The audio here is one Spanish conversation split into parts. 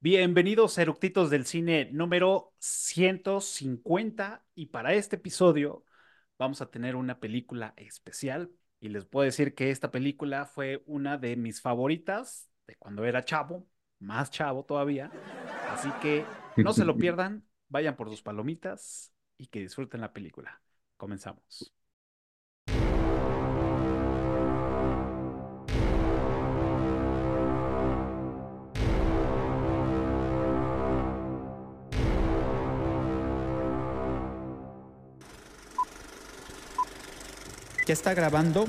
Bienvenidos a Eructitos del Cine número 150 y para este episodio vamos a tener una película especial y les puedo decir que esta película fue una de mis favoritas de cuando era chavo, más chavo todavía, así que no se lo pierdan, vayan por sus palomitas y que disfruten la película. Comenzamos. ¿Ya está grabando?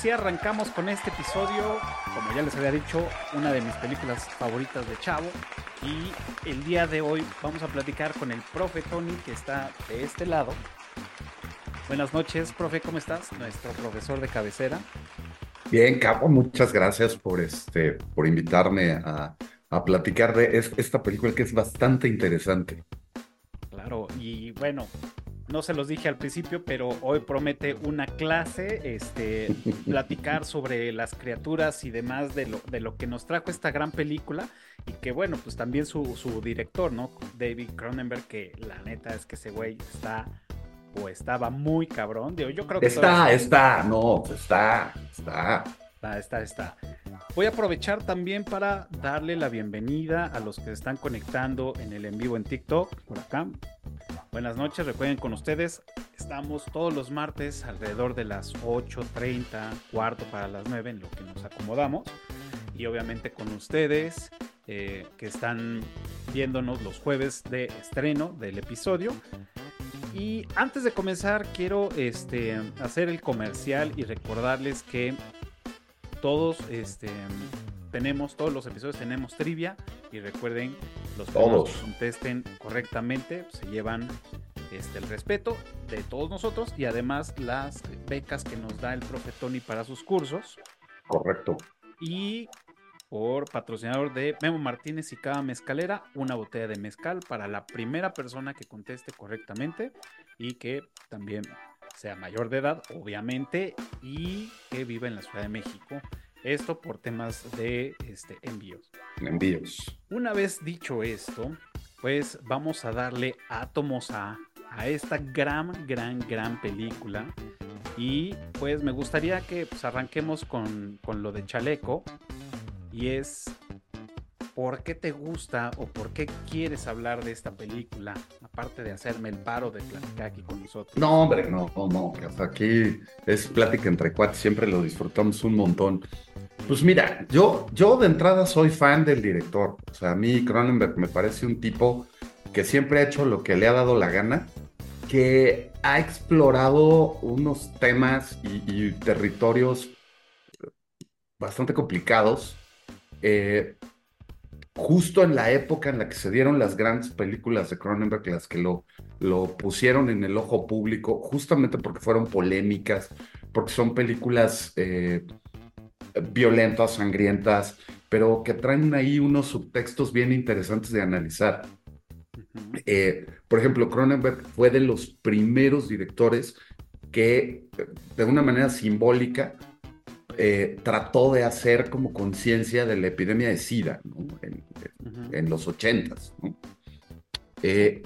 Sí arrancamos con este episodio, como ya les había dicho, una de mis películas favoritas de Chavo. Y el día de hoy vamos a platicar con el profe Tony que está de este lado. Buenas noches, profe, ¿cómo estás? Nuestro profesor de cabecera. Bien, Capo, muchas gracias por, este, por invitarme a, a platicar de es- esta película que es bastante interesante. Claro, y bueno, no se los dije al principio, pero hoy promete una clase, este, platicar sobre las criaturas y demás de lo, de lo que nos trajo esta gran película y que bueno, pues también su, su director, ¿no? David Cronenberg, que la neta es que ese güey está o estaba muy cabrón. Digo, yo creo que Está, está, no, está, está. Está, está, está. Voy a aprovechar también para darle la bienvenida a los que están conectando en el en vivo en TikTok, por acá. Buenas noches, recuerden con ustedes, estamos todos los martes alrededor de las 8.30, cuarto para las 9, en lo que nos acomodamos. Y obviamente con ustedes eh, que están viéndonos los jueves de estreno del episodio. Y antes de comenzar, quiero este, hacer el comercial y recordarles que todos este, tenemos, todos los episodios tenemos trivia. Y recuerden, los que contesten correctamente pues, se llevan este, el respeto de todos nosotros y además las becas que nos da el profe Tony para sus cursos. Correcto. Y por patrocinador de Memo Martínez y Cava Mezcalera, una botella de mezcal para la primera persona que conteste correctamente y que también sea mayor de edad, obviamente, y que viva en la Ciudad de México. Esto por temas de este, envíos. Envíos. Una vez dicho esto, pues vamos a darle átomos a, a esta gran, gran, gran película. Y pues me gustaría que pues, arranquemos con, con lo de Chaleco. Y es, ¿por qué te gusta o por qué quieres hablar de esta película? Aparte de hacerme el paro de platicar aquí con nosotros. No, hombre, no, no, no. hasta aquí es plática entre cuates, siempre lo disfrutamos un montón. Pues mira, yo, yo de entrada soy fan del director. O sea, a mí Cronenberg me parece un tipo que siempre ha hecho lo que le ha dado la gana, que ha explorado unos temas y, y territorios bastante complicados. eh, justo en la época en la que se dieron las grandes películas de Cronenberg, las que lo, lo pusieron en el ojo público, justamente porque fueron polémicas, porque son películas eh, violentas, sangrientas, pero que traen ahí unos subtextos bien interesantes de analizar. Eh, por ejemplo, Cronenberg fue de los primeros directores que, de una manera simbólica, eh, trató de hacer como conciencia de la epidemia de SIDA ¿no? en, los ochentas. ¿no? Eh,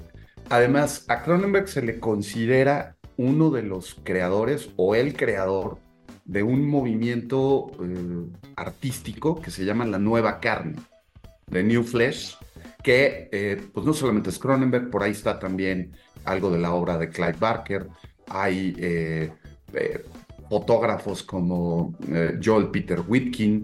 además, a Cronenberg se le considera uno de los creadores o el creador de un movimiento eh, artístico que se llama la nueva carne, The New Flesh, que pues no solamente es Cronenberg, por ahí está también algo de la obra de Clive Barker, hay eh, fotógrafos como eh, Joel Peter Whitkin,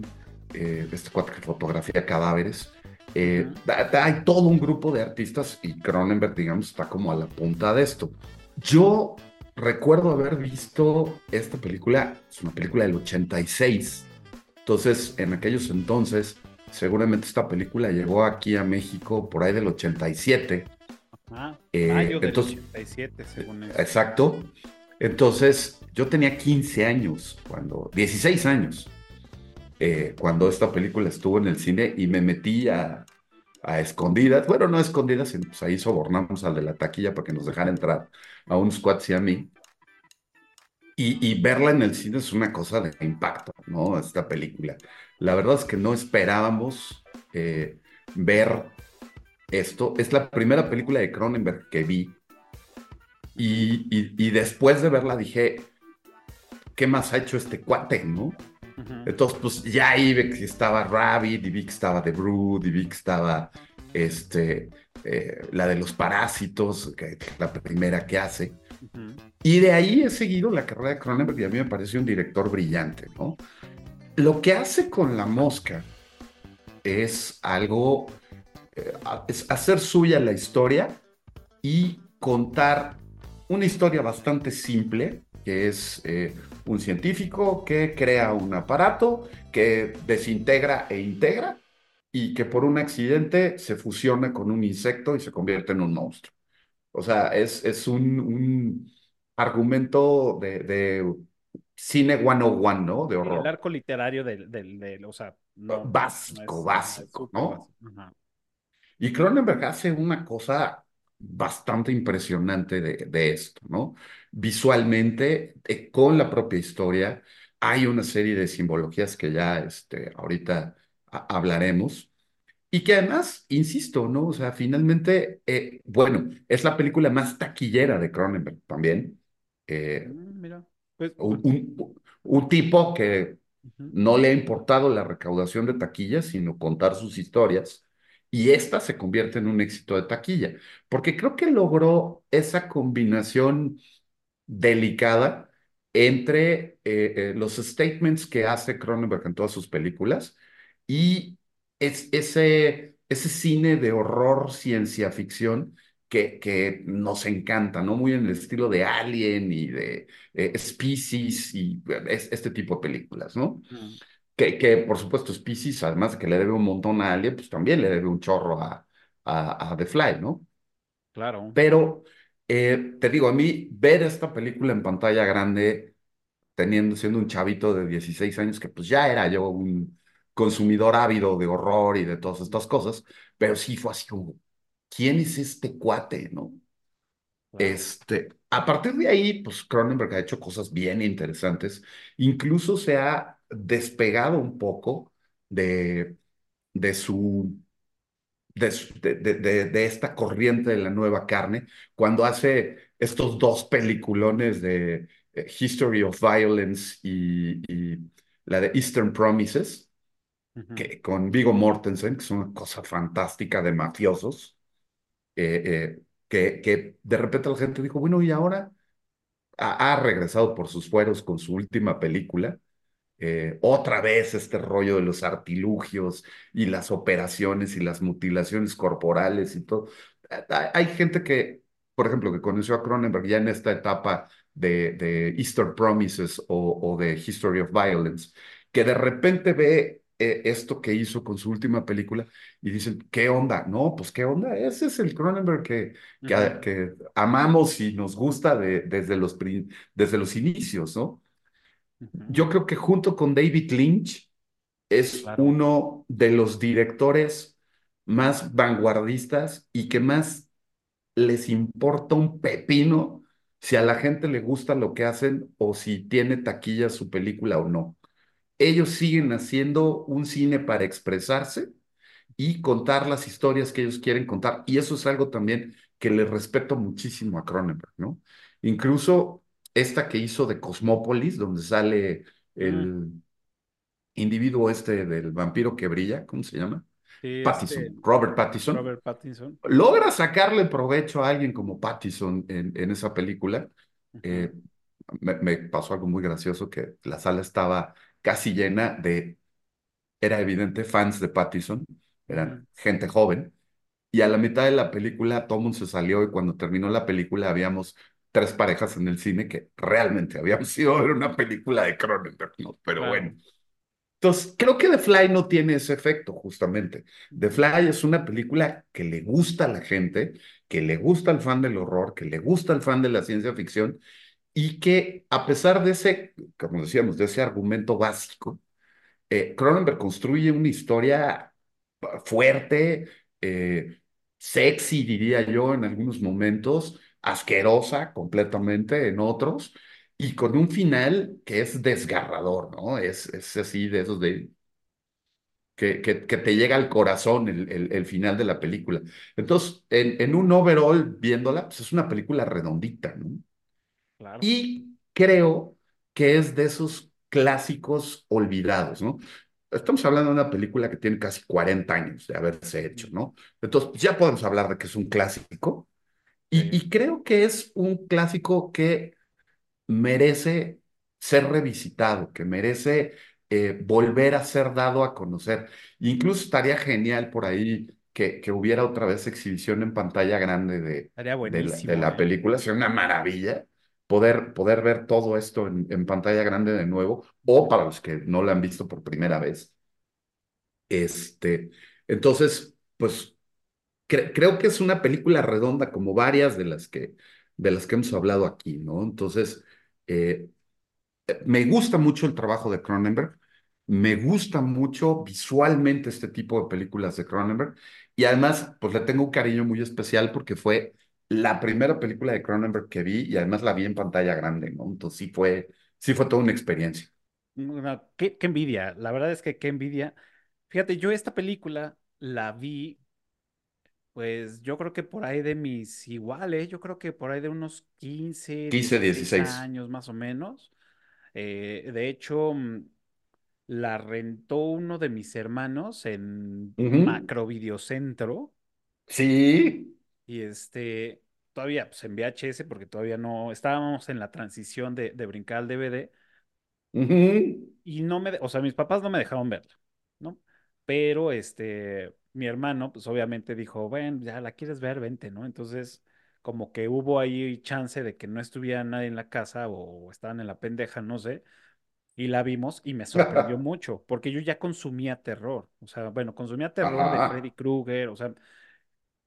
eh, este cuate que fotografía cadáveres. Eh, Ujú. da- da- hay todo un grupo de artistas y Cronenberg, digamos, está como a la punta de esto. Yo recuerdo haber visto esta película, es una película del 86. Entonces, en aquellos entonces, seguramente esta película llegó aquí a México por ahí del 87. Ah, Eh, mayo del entonces- 87, según eso. Exacto. Entonces, yo tenía 15 años, cuando, 16 años, eh, cuando esta película estuvo en el cine y me metí a, a escondidas, bueno, no a escondidas, pues ahí sobornamos al de la taquilla para que nos dejara entrar a unos cuates y a mí. Y, y verla en el cine es una cosa de impacto, ¿no? Esta película. La verdad es que no esperábamos eh, ver esto. Es la primera película de Cronenberg que vi. Y- y después de verla dije, ¿qué más ha hecho este cuate, no? Entonces, pues ya ahí estaba Rabbit, y vi que estaba The Brood, y vi que estaba este, eh, la de los parásitos, que es la primera que hace. Y de ahí he seguido la carrera de Cronenberg y a mí me parece un director brillante, ¿no? Lo que hace con La Mosca es algo, eh, es hacer suya la historia y contar una historia bastante simple, que es eh, un científico que crea un aparato que desintegra e integra y que por un accidente se fusiona con un insecto y se convierte en un monstruo. O sea, es, es un, un argumento de, de cine 101, ¿no? De El horror. arco literario del, del, del- o sea, no, Básico, no es- básico, ¿no? básico. Ajá. Y Cronenberg hace una cosa bastante impresionante de, de esto, ¿no? Visualmente, eh, con la propia historia, hay una serie de simbologías que ya este, ahorita hablaremos. Y que además, insisto, ¿no? O sea, finalmente, eh, bueno, es la película más taquillera de Cronenberg también. Eh, Mm, Mira, pues, un, un- un tipo que no le ha importado la recaudación de taquillas, sino contar sus historias. Y esta se convierte en un éxito de taquilla, porque creo que logró esa combinación delicada entre eh, eh, los statements que hace Cronenberg en todas sus películas y es, ese, ese cine de horror, ciencia ficción que, que nos encanta, ¿no? Muy en el estilo de Alien y de eh, Species y es- este tipo de películas, ¿no? Mm, Que, que por supuesto Species, además de que le debe un montón a Alien, pues también le debe un chorro a, a, a The Fly, ¿no? Claro. Pero eh, te digo, a mí ver esta película en pantalla grande, teniendo, siendo un chavito de 16 años, que pues ya era yo un consumidor ávido de horror y de todas estas cosas, pero sí fue así como, ¿quién es este cuate, no? Este, a partir de ahí, pues Cronenberg ha hecho cosas bien interesantes, incluso se ha despegado un poco de, de su de, de, de- de- esta corriente de la nueva carne, cuando hace estos dos peliculones de eh, History of Violence y, y la de Eastern Promises, que, con Viggo Mortensen, que es una cosa fantástica de mafiosos, eh, eh, que, que de repente la gente dijo, bueno, y ahora ha regresado por sus fueros con su última película. Eh, otra vez este rollo de los artilugios y las operaciones y las mutilaciones corporales y todo. Hay, hay gente que, por ejemplo, que conoció a Cronenberg ya en esta etapa de, de Easter Promises o, o de History of Violence, que de repente ve eh, esto que hizo con su última película y dicen, ¿qué onda? No, pues ¿qué onda? Ese es el Cronenberg que, que, Ujú. que amamos y nos gusta de, desde, los, desde los inicios, ¿no? Yo creo que junto con David Lynch es Claro. uno de los directores más vanguardistas y que más les importa un pepino si a la gente le gusta lo que hacen o si tiene taquilla su película o no. Ellos siguen haciendo un cine para expresarse y contar las historias que ellos quieren contar. Y eso es algo también que le respeto muchísimo a Cronenberg, ¿no? Incluso esta que hizo de Cosmópolis, donde sale Mm, el individuo este del vampiro que brilla, ¿cómo se llama? sí, este, Pattison, Robert Pattinson. Robert Pattinson. Logra sacarle provecho a alguien como Pattinson en, en esa película. Eh, me, me pasó algo muy gracioso que la sala estaba casi llena de, era evidente, fans de Pattinson, eran gente joven, y a la mitad de la película mundo se salió y cuando terminó la película habíamos tres parejas en el cine que realmente habíamos ido a ver una película de Cronenberg, ¿no? Pero Claro. bueno. Entonces, creo que The Fly no tiene ese efecto, justamente. The Fly es una película que le gusta a la gente, que le gusta al fan del horror, que le gusta al fan de la ciencia ficción y que a pesar de ese, como decíamos, de ese argumento básico, eh, Cronenberg construye una historia fuerte, eh, sexy, diría yo, en algunos momentos, asquerosa completamente en otros, y con un final que es desgarrador, ¿no? Es, es así de esos de... Que, que, que te llega al corazón el, el, el, final de la película. Entonces, en, en un overall, viéndola, pues es una película redondita, ¿no? Claro. Y creo que es de esos clásicos olvidados, ¿no? Estamos hablando de una película que tiene casi 40 años de haberse hecho, ¿no? Entonces, ya podemos hablar de que es un clásico. Y, creo que es un clásico que merece ser revisitado, que merece eh, volver a ser dado a conocer. Incluso estaría genial por ahí que, que hubiera otra vez exhibición en pantalla grande de, Estaría de la, de buenísimo, la ¿eh? película. Sería una maravilla poder, poder ver todo esto en, en pantalla grande de nuevo, o para los que no la han visto por primera vez. Este, entonces, pues cre- creo que es una película redonda como varias de las que, de las que hemos hablado aquí, ¿no? Entonces, eh, me gusta mucho el trabajo de Cronenberg, me gusta mucho visualmente este tipo de películas de Cronenberg y además pues le tengo un cariño muy especial porque fue la primera película de Cronenberg que vi y además la vi en pantalla grande, ¿no? Entonces sí fue, sí fue toda una experiencia. Qué, qué envidia, la verdad es que qué envidia. Fíjate, yo esta película la vi, pues yo creo que por ahí de mis iguales, yo creo que por ahí de unos 15 15, 16 16. años más o menos. Eh, de hecho, mm, la rentó uno de mis hermanos en Ujú. Macro Videocentro Sí. y este, todavía pues en VHS porque todavía no, estábamos en la transición de, de brincar al DVD. Ujú. Y no me, o sea, mis papás no me dejaron verla, ¿no? Pero este, mi hermano, pues obviamente dijo, bueno, ya la quieres ver, vente, ¿no? Entonces, como que hubo ahí chance de que no estuviera nadie en la casa o estaban en la pendeja, no sé, y la vimos y me sorprendió mucho, porque yo ya consumía terror, o sea, bueno, consumía terror de Freddy. Krueger, o sea,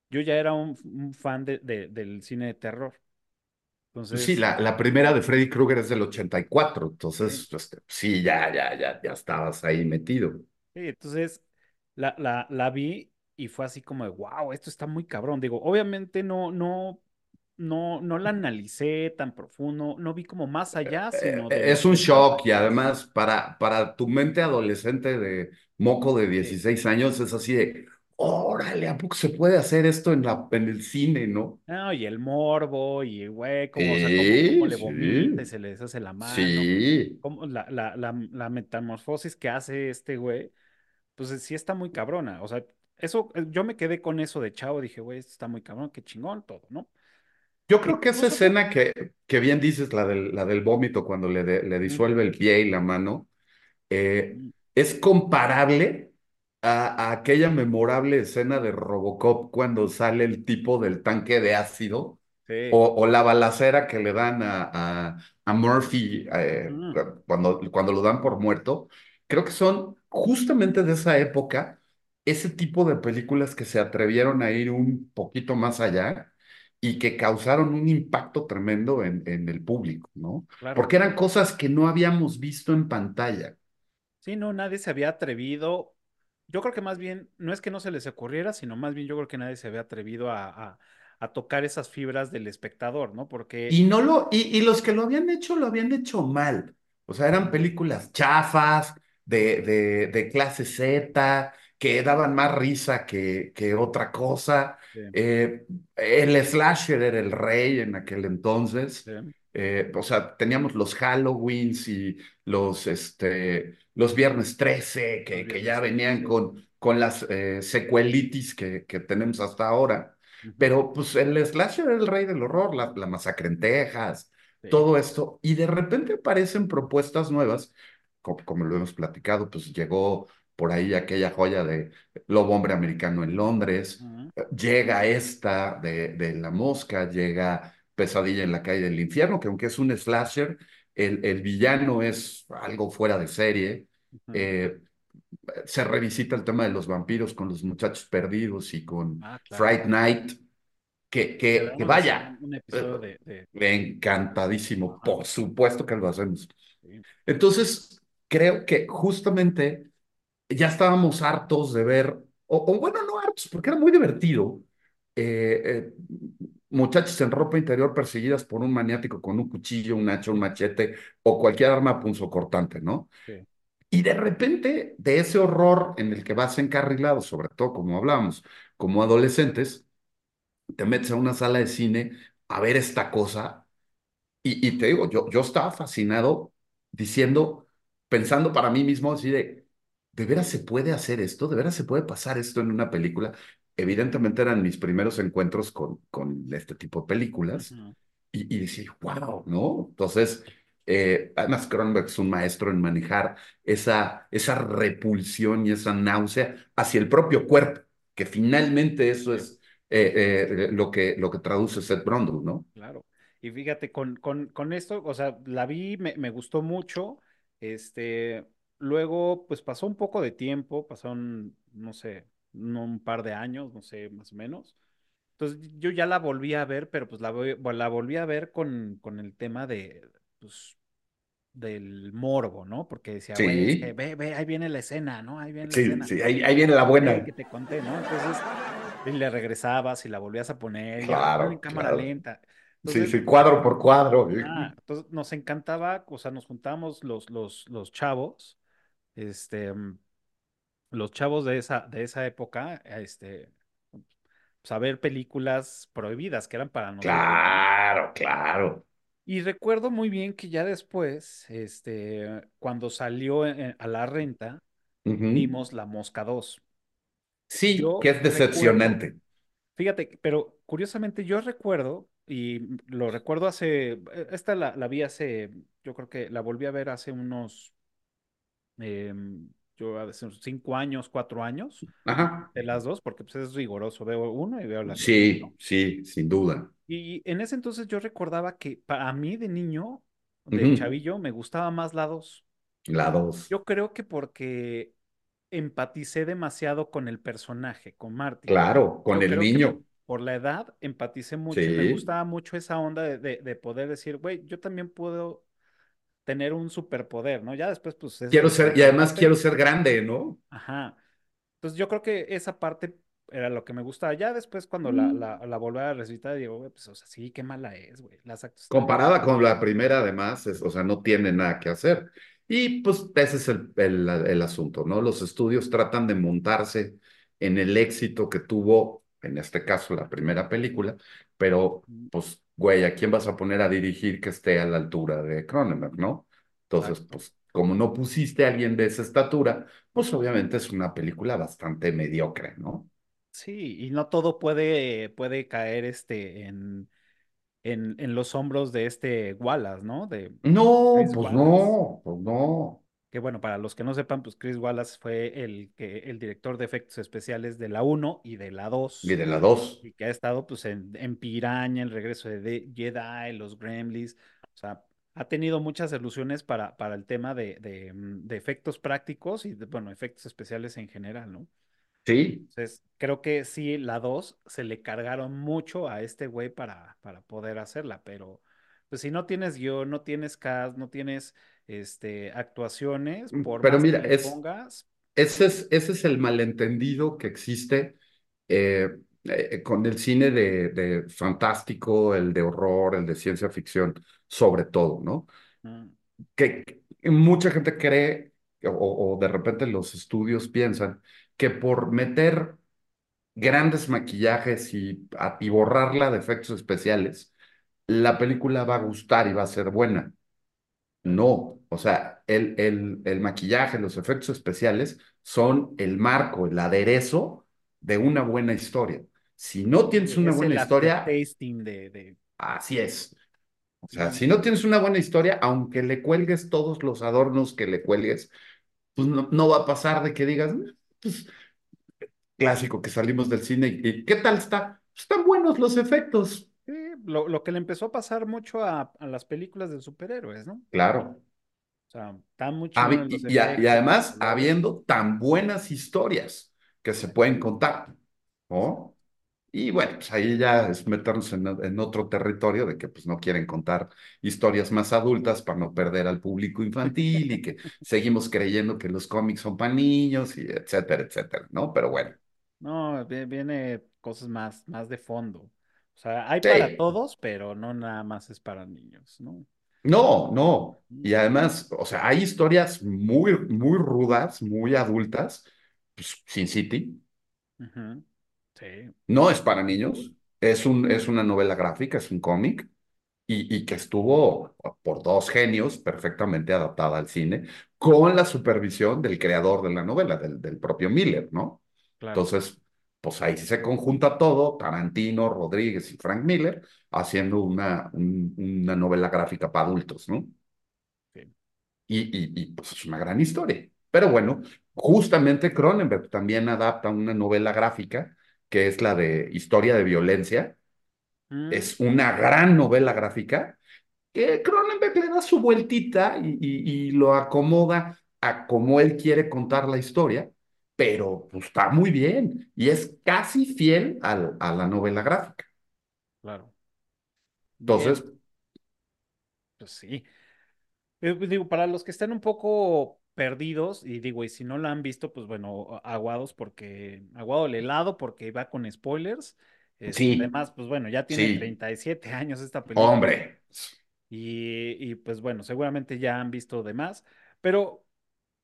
yo ya era un, un fan de, de- del cine de terror. Pues sí, Entonces, la, la primera de Freddy Krueger es del 84, sí. entonces, este, sí, ya, ya, ya, ya estabas ahí metido. Sí, entonces la, la, la vi y fue así como de, wow, esto está muy cabrón. Digo, obviamente no, no, no, no la analicé tan profundo, no vi como más allá, Eh, sino de Es un shock y además para, para tu mente adolescente de moco de Sí. 16 años es así de, órale, ¿a poco se puede hacer esto en la, en el cine, no? No, y el morbo, y güey, cómo, o sea, cómo, cómo Sí, le vomita y se le deshace la mano, sí. cómo la, la, la, la metamorfosis que hace este güey, pues sí está muy cabrona. O sea, eso, eh, yo me quedé con eso de chavo, dije, güey, esto está muy cabrón, qué chingón todo, ¿no? Yo creo que esa fue. escena que, que bien dices, la del, la del vómito cuando le, de- le disuelve el pie y la mano, eh, es comparable a, a aquella memorable escena de Robocop cuando sale el tipo del tanque de ácido Sí. o, o la balacera que le dan a, a, a Murphy eh, cuando, cuando lo dan por muerto. Creo que son justamente de esa época ese tipo de películas que se atrevieron a ir un poquito más allá y que causaron un impacto tremendo en, en el público, ¿no? claro. Porque eran cosas que no habíamos visto en pantalla. Sí, no, nadie se había atrevido. Yo creo que más bien, no es que no se les ocurriera, sino más bien yo creo que nadie se había atrevido a, a, a tocar esas fibras del espectador, ¿no? Porque, Y no lo, y, y los que lo habían hecho, lo habían hecho mal. O sea, eran películas chafas, de, de, de clase Z, que daban más risa que, que otra cosa. sí, Eh, el slasher era el rey en aquel entonces. sí, Eh, o sea, teníamos los Halloweens y los, este, los Viernes 13, los que, que ya venían 13. con, con las eh, secuelitis que, que tenemos hasta ahora. Pero pues el slasher era el rey del horror, la, la masacre en Texas, sí, todo esto, y de repente aparecen propuestas nuevas, como, como lo hemos platicado, pues llegó por ahí aquella joya de Lobo Hombre Americano en Londres, eh, llega esta de, de La Mosca, llega Pesadilla en la calle del infierno, que aunque es un slasher, el, el villano es algo fuera de serie. Eh, se revisita el tema de los vampiros con los muchachos perdidos y con Ah, claro. Fright Night que, que, vaya, un, eh, episodio de, de- encantadísimo, por supuesto que lo hacemos. Entonces, creo que justamente ya estábamos hartos de ver, o, o bueno, no hartos, porque era muy divertido, eh, eh, muchachos en ropa interior perseguidas por un maniático con un cuchillo, un hacha, un machete o cualquier arma punzocortante, ¿no? sí, Y de repente, de ese horror en el que vas encarrilado, sobre todo como hablábamos, como adolescentes, te metes a una sala de cine a ver esta cosa y, y te digo, yo, yo estaba fascinado diciendo, pensando para mí mismo así de, ¿de veras se puede hacer esto? ¿De veras se puede pasar esto en una película? Evidentemente eran mis primeros encuentros con, con este tipo de películas y, y decía, wow, ¿no? Entonces, eh, además Cronenberg es un maestro en manejar esa, esa repulsión y esa náusea hacia el propio cuerpo, que finalmente eso es eh, eh, lo que, lo que traduce Seth Brundle, ¿no? claro. Y fíjate, con, con, con esto, o sea, la vi, me, me gustó mucho. Este, luego, pues pasó un poco de tiempo, pasaron, no sé, no, un par de años, no sé, más o menos. Entonces yo ya la volví a ver, pero pues la, la volví a ver con, con el tema de, pues, del morbo, ¿no? Porque decía, güey, es que Sí, ve, ve, ahí viene la escena, ¿no? Ahí viene la sí, escena. sí, ahí, ahí viene la buena. que te conté, ¿no? Entonces, y le regresabas y la volvías a poner, y ahora ponla en Claro, cámara claro. lenta. Sí, Entonces, sí, cuadro por cuadro. ah, entonces nos encantaba, o sea, nos juntamos los, los, los chavos, este, los chavos de esa, de esa época, este, pues, a ver películas prohibidas que eran para nosotros, ¿no? Claro, claro. Y recuerdo muy bien que ya después, este, cuando salió en- a la renta, vimos La Mosca dos Sí, que es recuerdo, decepcionante. fíjate, pero curiosamente yo recuerdo, y lo recuerdo hace, eh, esta la, la vi hace, yo creo que la volví a ver hace unos, em, yo hace unos cinco años, cuatro años, Ajá. de las dos, porque pues es riguroso, veo uno y veo la Sí, ¿no? sí, sin duda. Y en ese entonces yo recordaba que para mí de niño, de chavillo, me gustaba más la dos. La dos. Yo creo que porque empaticé demasiado con el personaje, con Marty. Claro, con Yo el niño. Por la edad empaticé mucho y me gustaba mucho esa onda de, de- de poder decir, güey, yo también puedo tener un superpoder, ¿no? Ya después, pues es Quiero ser, y además quiero ser grande, ¿no? Ajá. Entonces yo creo que esa parte era lo que me gustaba. Ya después cuando la, Mm. la, la volví a revisitar, digo, güey, pues, o sea, sí, qué mala es, güey. Las están. Comparada con la primera, además, es- o sea, no tiene nada que hacer. Y pues ese es el, el, el asunto, ¿no? Los estudios tratan de montarse en el éxito que tuvo, en este caso, la primera película, pero pues, güey, ¿a quién vas a poner a dirigir que esté a la altura de Cronenberg, ¿no? Entonces, Exacto. pues, como no pusiste a alguien de esa estatura, pues obviamente es una película bastante mediocre, ¿no? Sí, y no todo puede, puede caer este en, en, en los hombros de este Wallace, ¿no? De No, pues Wallace. no, pues no. Que bueno, para los que no sepan, pues Chris Wallace fue el, que, el director de efectos especiales de la uno y de la Y 2 de la dos. y que ha estado pues en, en Piraña, el regreso de Jedi, los Gremlins, o sea, ha tenido muchas ilusiones para, para el tema de, de, mm, de efectos prácticos y de, bueno, efectos especiales en general, ¿no? Sí, Entonces, creo que sí, la 2 se le cargaron mucho a este güey para, para poder hacerla, pero pues si no tienes guion, no tienes cast, no tienes este, actuaciones, por pero más mira, que le es, pongas, ese es, ese es el malentendido que existe eh, eh, con el cine de, de fantástico, el de horror, el de ciencia ficción, sobre todo, ¿no? mm, Que, que mucha gente cree, o, o de repente los estudios piensan, que por meter grandes maquillajes y atiborrarla de efectos especiales, la película va a gustar y va a ser buena. No, o sea, el, el, el maquillaje, los efectos especiales son el marco, el aderezo de una buena historia. Si no tienes una es buena el historia, de, de así es. O sea, si no tienes una buena historia, aunque le cuelgues todos los adornos que le cuelgues, pues no, no va a pasar de que digas, "Mm, pues clásico que salimos del cine y, y, ¿qué tal está? Pues, están buenos los efectos. Sí, lo, lo que le empezó a pasar mucho a, a las películas de superhéroes, ¿no? Claro. O sea, chingones los Y, y además, habiendo tan buenas historias que se pueden contar, ¿no? Y bueno, pues ahí ya es meternos en, en otro territorio de que pues no quieren contar historias más adultas para no perder al público infantil y que seguimos creyendo que los cómics son para niños y etcétera, etcétera, ¿no? Pero bueno, No, vi- viene cosas más, más de fondo. O sea, hay para sí, todos, pero no nada más es para niños, ¿no? No, no. Y Mm, además, o sea, hay historias muy, muy rudas, muy adultas. Pues, Sin City. Sí, no es para niños, es un, es una novela gráfica, es un cómic y, y que estuvo por dos genios perfectamente adaptada al cine, con la supervisión del creador de la novela, del, del propio Miller, ¿no? Claro. Entonces, pues ahí se conjunta todo, Tarantino, Rodríguez y Frank Miller, haciendo una, un- una novela gráfica para adultos, ¿no? sí. Y, y, y, pues es una gran historia. Pero bueno, justamente Cronenberg también adapta una novela gráfica, que es la de Historia de Violencia. Mm, Es una gran novela gráfica que Cronenberg le da su vueltita y, y, y lo acomoda a como él quiere contar la historia, pero pues, está muy bien y es casi fiel al, a la novela gráfica. claro. Bien, Entonces, pues sí. Eh, pues digo, para los que están un poco perdidos, y digo, y si no la han visto, pues bueno, aguados porque, aguado el helado porque va con spoilers. Este, sí, además, pues bueno, ya tiene sí, 37 años esta película hombre, y, y, pues bueno, seguramente ya han visto demás, pero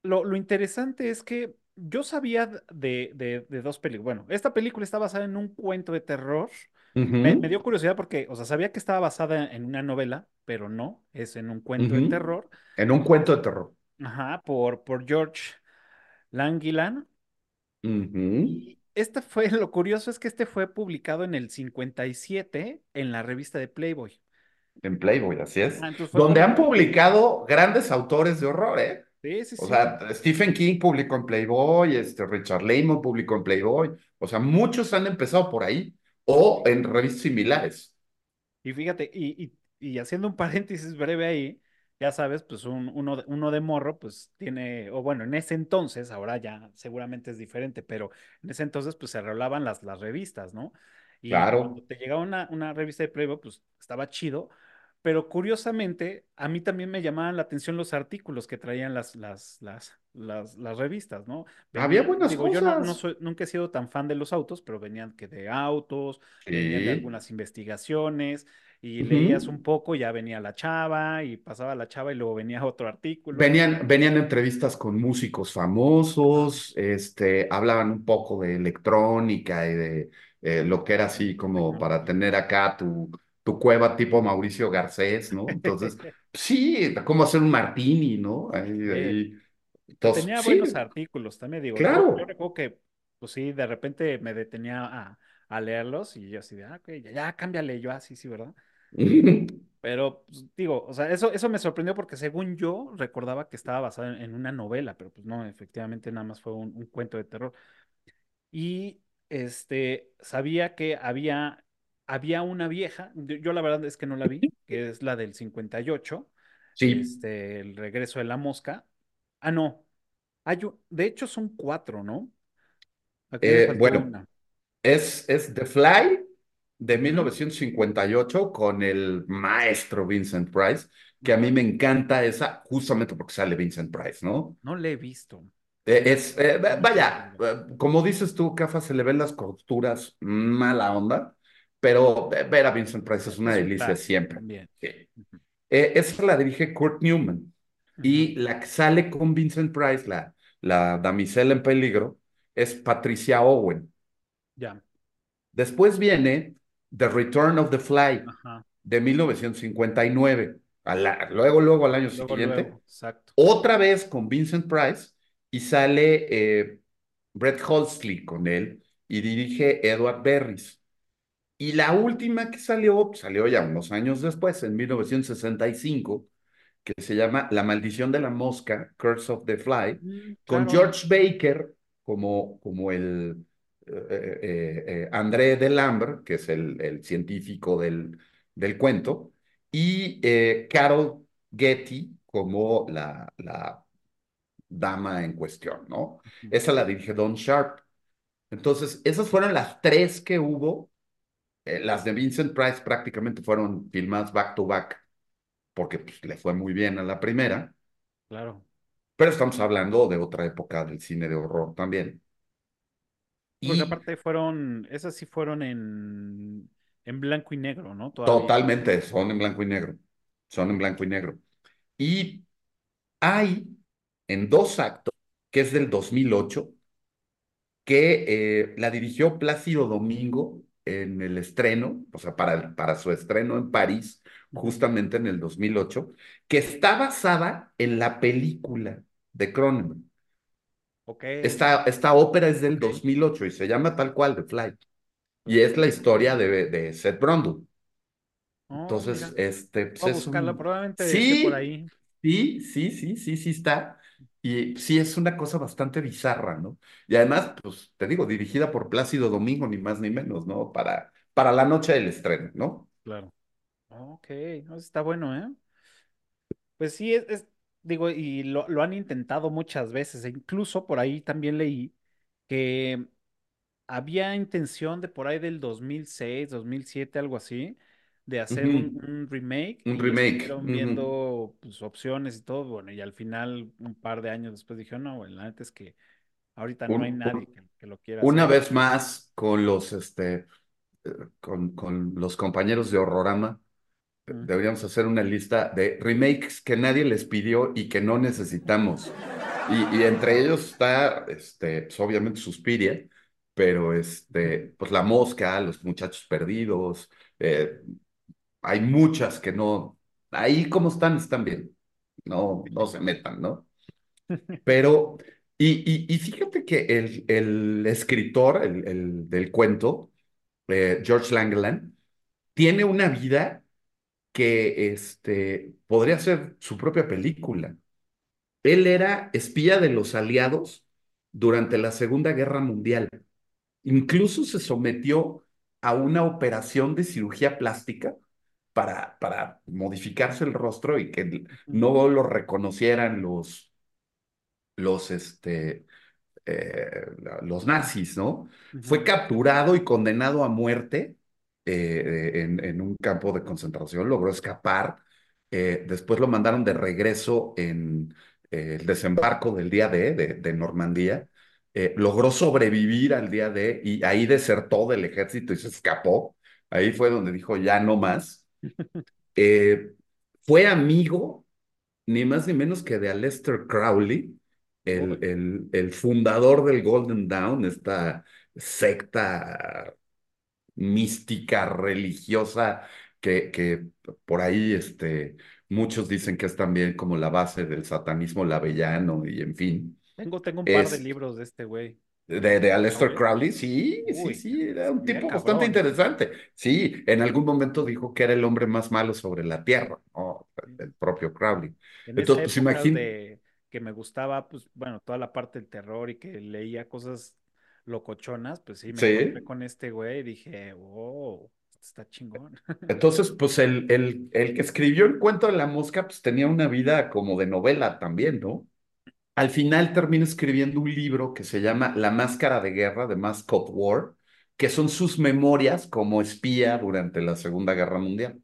lo, lo interesante es que yo sabía de, de, de dos películas. Bueno, esta película está basada en un cuento de terror. Me, dio curiosidad porque, o sea, sabía que estaba basada en una novela, pero no, es en un cuento de terror. En un cuento de terror. Ajá, por, por George Langeland. Ujú. Y este fue, lo curioso es que este fue publicado en el 57 en la revista de Playboy. En Playboy, así es. Ah, Donde han publicado grandes autores de horror, ¿eh? Sí, sí, O sea, Stephen King publicó en Playboy, este, Richard Laymon publicó en Playboy. O sea, muchos han empezado por ahí o en revistas similares. Y fíjate, y, y, y haciendo un paréntesis breve ahí, ya sabes, pues un- uno, de- uno de morro, pues tiene, o bueno, en ese entonces, ahora ya seguramente es diferente, pero en ese entonces, pues se rolaban las, las revistas, ¿no? Y cuando Claro. te llegaba una, una revista de Playboy, pues estaba chido, pero curiosamente, a mí también me llamaban la atención los artículos que traían las, las, las, las, las revistas, ¿no? Había buenas digo, yo no, no cosas. soy, nunca he sido tan fan de los autos, pero venían que de autos, venían de algunas investigaciones y leías un poco, ya venía la chava y pasaba la chava y luego venía otro artículo. Venían, venían entrevistas con músicos famosos, este, hablaban un poco de electrónica y de eh, lo que era así como para tener acá tu, tu cueva tipo Mauricio Garcés, ¿no? Entonces, sí, cómo hacer un martini, ¿no? Ahí, Sí, ahí. Entonces, tenía buenos sí, artículos, también digo, yo, yo claro. recuerdo que, pues sí, de repente me detenía a, a leerlos y yo así de, ah, ya, ya, cámbiale, yo así, sí, ¿verdad? Pero, pues, digo, o sea, eso, eso me sorprendió porque según yo recordaba que estaba basado en, en una novela, pero pues no, efectivamente nada más fue un, un cuento de terror. Y este, sabía que había, había una vieja, yo, la verdad es que no la vi, que es la del 58, Sí, este, El regreso de la mosca. Ah, no, hay de hecho son cuatro, ¿no? Eh, bueno, una. es, es The Fly de Ujú, 1958 con el maestro Vincent Price, que a mí me encanta esa justamente porque sale Vincent Price, ¿no? no le he visto. Eh, Es, eh, vaya, eh, como dices tú, Cafa, se le ven las costuras mala onda, pero ver a Vincent Price es una delicia siempre. Sí. Eh, esa la dirige Kurt Newman y la que sale con Vincent Price, la, la damisela en peligro, es Patricia Owen. Ya, Después viene The Return of the Fly ajá. de 1959. A la- luego, luego al año Luego, siguiente, luego, exacto. otra vez con Vincent Price y sale eh, Brett Holtzley con él y dirige Edward Berris. Y la última que salió, salió ya unos años después, en 1965, que se llama La maldición de la mosca, Curse of the Fly, Mm, con claro. George Baker como, como el eh, eh, eh, André Delambre, que es el, el científico del, del cuento, y eh, Carol Getty como la, la dama en cuestión, ¿no? Esa la dirige Don Sharp. Entonces, esas fueron las tres que hubo eh, las de Vincent Price prácticamente fueron filmadas back to back porque pues, le fue muy bien a la primera, Claro. pero estamos hablando de otra época del cine de horror también. Porque Y aparte fueron, esas sí fueron en, en blanco y negro, ¿no? Todavía. totalmente son en blanco y negro, son en blanco y negro. Y hay en dos actos, que es del 2008, que eh, la dirigió Plácido Domingo en el estreno, o sea, para, para su estreno en París, justamente en el 2008, que está basada en la película de Cronenberg. Ok, Esta, esta ópera es del ok. 2008 y se llama tal cual The Flight. Y es la historia de, de Seth Brundle. Oh, Entonces, mira. este, pues Voy a buscarla, un... probablemente esté por Sí, ahí. sí, sí, sí, sí, sí está. Y sí es una cosa bastante bizarra, ¿no? Y además, pues te digo, dirigida por Plácido Domingo, ni más ni menos, ¿no? Para, para la noche del estreno, ¿no? Claro. Ok, no, está bueno, ¿eh? Pues sí, es, digo, y lo, lo han intentado muchas veces, e incluso por ahí también leí que había intención de por ahí del dos dos mil seis, dos mil siete, algo así, de hacer un, remake Un y remake. estuvieron ujú. viendo pues, opciones y todo, bueno, y al final, un par de años después dijeron, no, bueno, la neta es que ahorita no hay nadie que, que lo quiera una hacer. vez más con los, este, eh, con, con los compañeros de Horrorama Deberíamos hacer una lista de remakes que nadie les pidió y que no necesitamos. Y, y entre ellos está, este, pues, obviamente Suspiria, pero este, pues La Mosca, Los Muchachos Perdidos, eh, hay muchas que no, ahí como están, están bien, no, no se metan, ¿no? Pero, y, y, y fíjate que el, el escritor el, el del cuento, eh, George Langeland, tiene una vida que este, podría ser su propia película. Él era espía de los aliados durante la Segunda Guerra Mundial. Incluso se sometió a una operación de cirugía plástica para, para modificarse el rostro y que no lo reconocieran los, los, este, eh, los nazis, ¿no? Fue capturado y condenado a muerte eh, en, en un campo de concentración, logró escapar. Eh, después lo mandaron de regreso en eh, el desembarco del día D de, de Normandía. Eh, logró sobrevivir al día D y ahí desertó del ejército y se escapó. Ahí fue donde dijo, ya no más. Eh, fue amigo ni más ni menos que de Aleister Crowley, el, el, el fundador del Golden Dawn, esta secta mística, religiosa, que, que por ahí este, muchos dicen que es también como la base del satanismo lavellano y en fin. Tengo, tengo un par de libros de este güey, de, de Aleister Crowley. Sí, sí, Uy, sí, era un tipo bastante interesante. Sí, en algún momento dijo que era el hombre más malo sobre la tierra, ¿no? El propio Crowley. En Entonces, pues imagínate, que me gustaba, pues bueno, toda la parte del terror y que leía cosas locochonas, pues sí, me encontré con este güey y dije, wow, está chingón. Entonces, pues el, el, el que escribió el cuento de la mosca, pues tenía una vida como de novela también, ¿no? Al final termina escribiendo un libro que se llama La Máscara de Guerra, de Mask of War, que son sus memorias como espía durante la Segunda Guerra Mundial.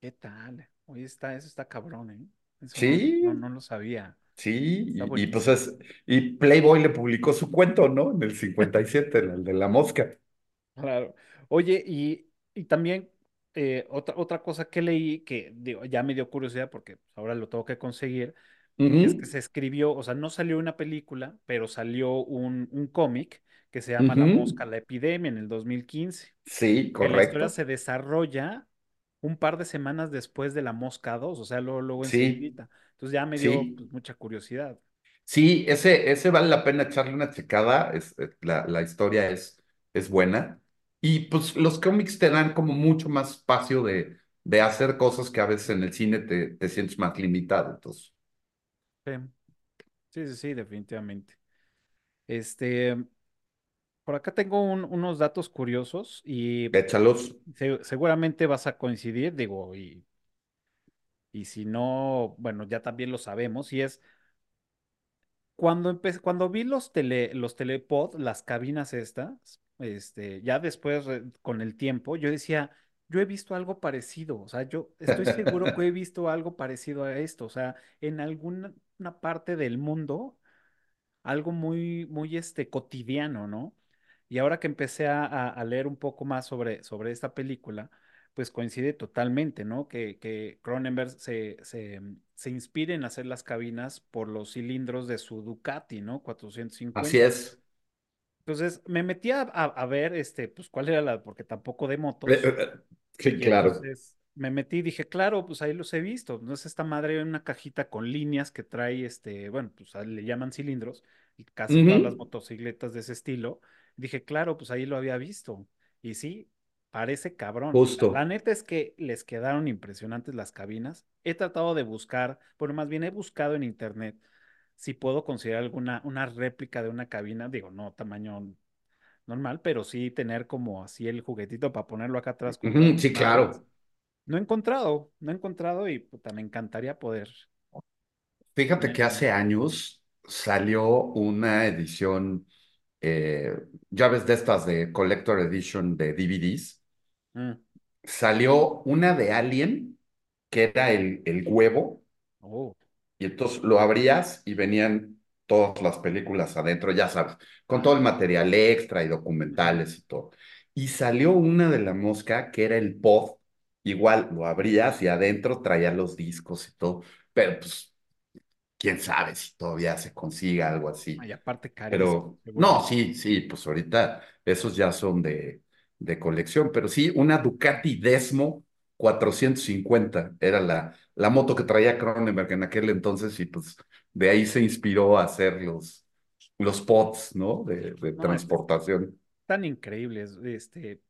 ¿Qué tal? Oye, está, eso está cabrón, ¿eh? Eso no, no, Sí, no lo sabía. Sí, y, y pues es, y Playboy le publicó su cuento, ¿no? En el 57, el de la mosca. Claro. Oye, y, y también eh, otra, otra cosa que leí que digo, ya me dio curiosidad porque ahora lo tengo que conseguir, es que se escribió, o sea, no salió una película, pero salió un, un cómic que se llama La ujú. Mosca, la Epidemia en el 2015, Sí, que la historia correcto. se desarrolla un par de semanas después de La Mosca 2, o sea, luego, luego Sí. Entonces ya me dio sí. pues, mucha curiosidad. Sí, ese, ese vale la pena echarle una checada. Es, eh, la, la historia es, es buena. Y pues los cómics te dan como mucho más espacio de, de hacer cosas que a veces en el cine te, te sientes más limitado. Entonces, Sí, sí, sí, sí, definitivamente. Este, por acá tengo un- unos datos curiosos y échalos. se- seguramente vas a coincidir, digo, y, y si no, bueno, ya también lo sabemos, y es cuando empecé, cuando vi los tele, los telepod, las cabinas estas, este, ya después re- con el tiempo, yo decía, yo he visto algo parecido, o sea, yo estoy seguro que he visto algo parecido a esto, o sea, en alguna una parte del mundo algo muy, muy este, cotidiano, ¿no? Y ahora que empecé a, a- leer un poco más sobre, sobre esta película, pues coincide totalmente, ¿no? Que, que Cronenberg se, se, se inspire en hacer las cabinas por los cilindros de su Ducati, ¿no? Así 450. es. Entonces me metí a, a- a ver, este, pues cuál era la, porque tampoco de motos. eh, eh, Sí, claro. entonces me metí y dije, claro, pues ahí los he visto. No es esta madre en una cajita con líneas que trae, este, bueno, pues le llaman cilindros, y casi todas las motocicletas de ese estilo. Dije, claro, pues ahí lo había visto. Y sí, parece cabrón. La, la Justo. neta es que les quedaron impresionantes las cabinas. He tratado de buscar, bueno, más bien he buscado en internet si puedo considerar alguna, una réplica de una cabina, digo, no tamaño normal, pero sí tener como así el juguetito para ponerlo acá atrás Sí, claro. No he encontrado, no he encontrado y puta, me encantaría poder Fíjate que hace años salió una edición, eh, ya ves de estas de Collector Edition de DVDs. Mm, Salió una de Alien, que era el, el huevo, Oh, y entonces lo abrías y venían todas las películas adentro, ya sabes, con todo el material extra y documentales y todo. Y salió una de la mosca que era el pod, igual lo abrías y adentro traía los discos y todo, pero pues quién sabe si todavía se consiga algo así. Y aparte carísimo, Pero no, sí, sí, pues ahorita esos ya son de, de colección, pero sí, una Ducati Desmo 450 era la, la moto que traía Cronenberg en aquel entonces y pues de ahí se inspiró a hacer los, los pods, ¿no? De, de No, transportación. tan increíble, es- este,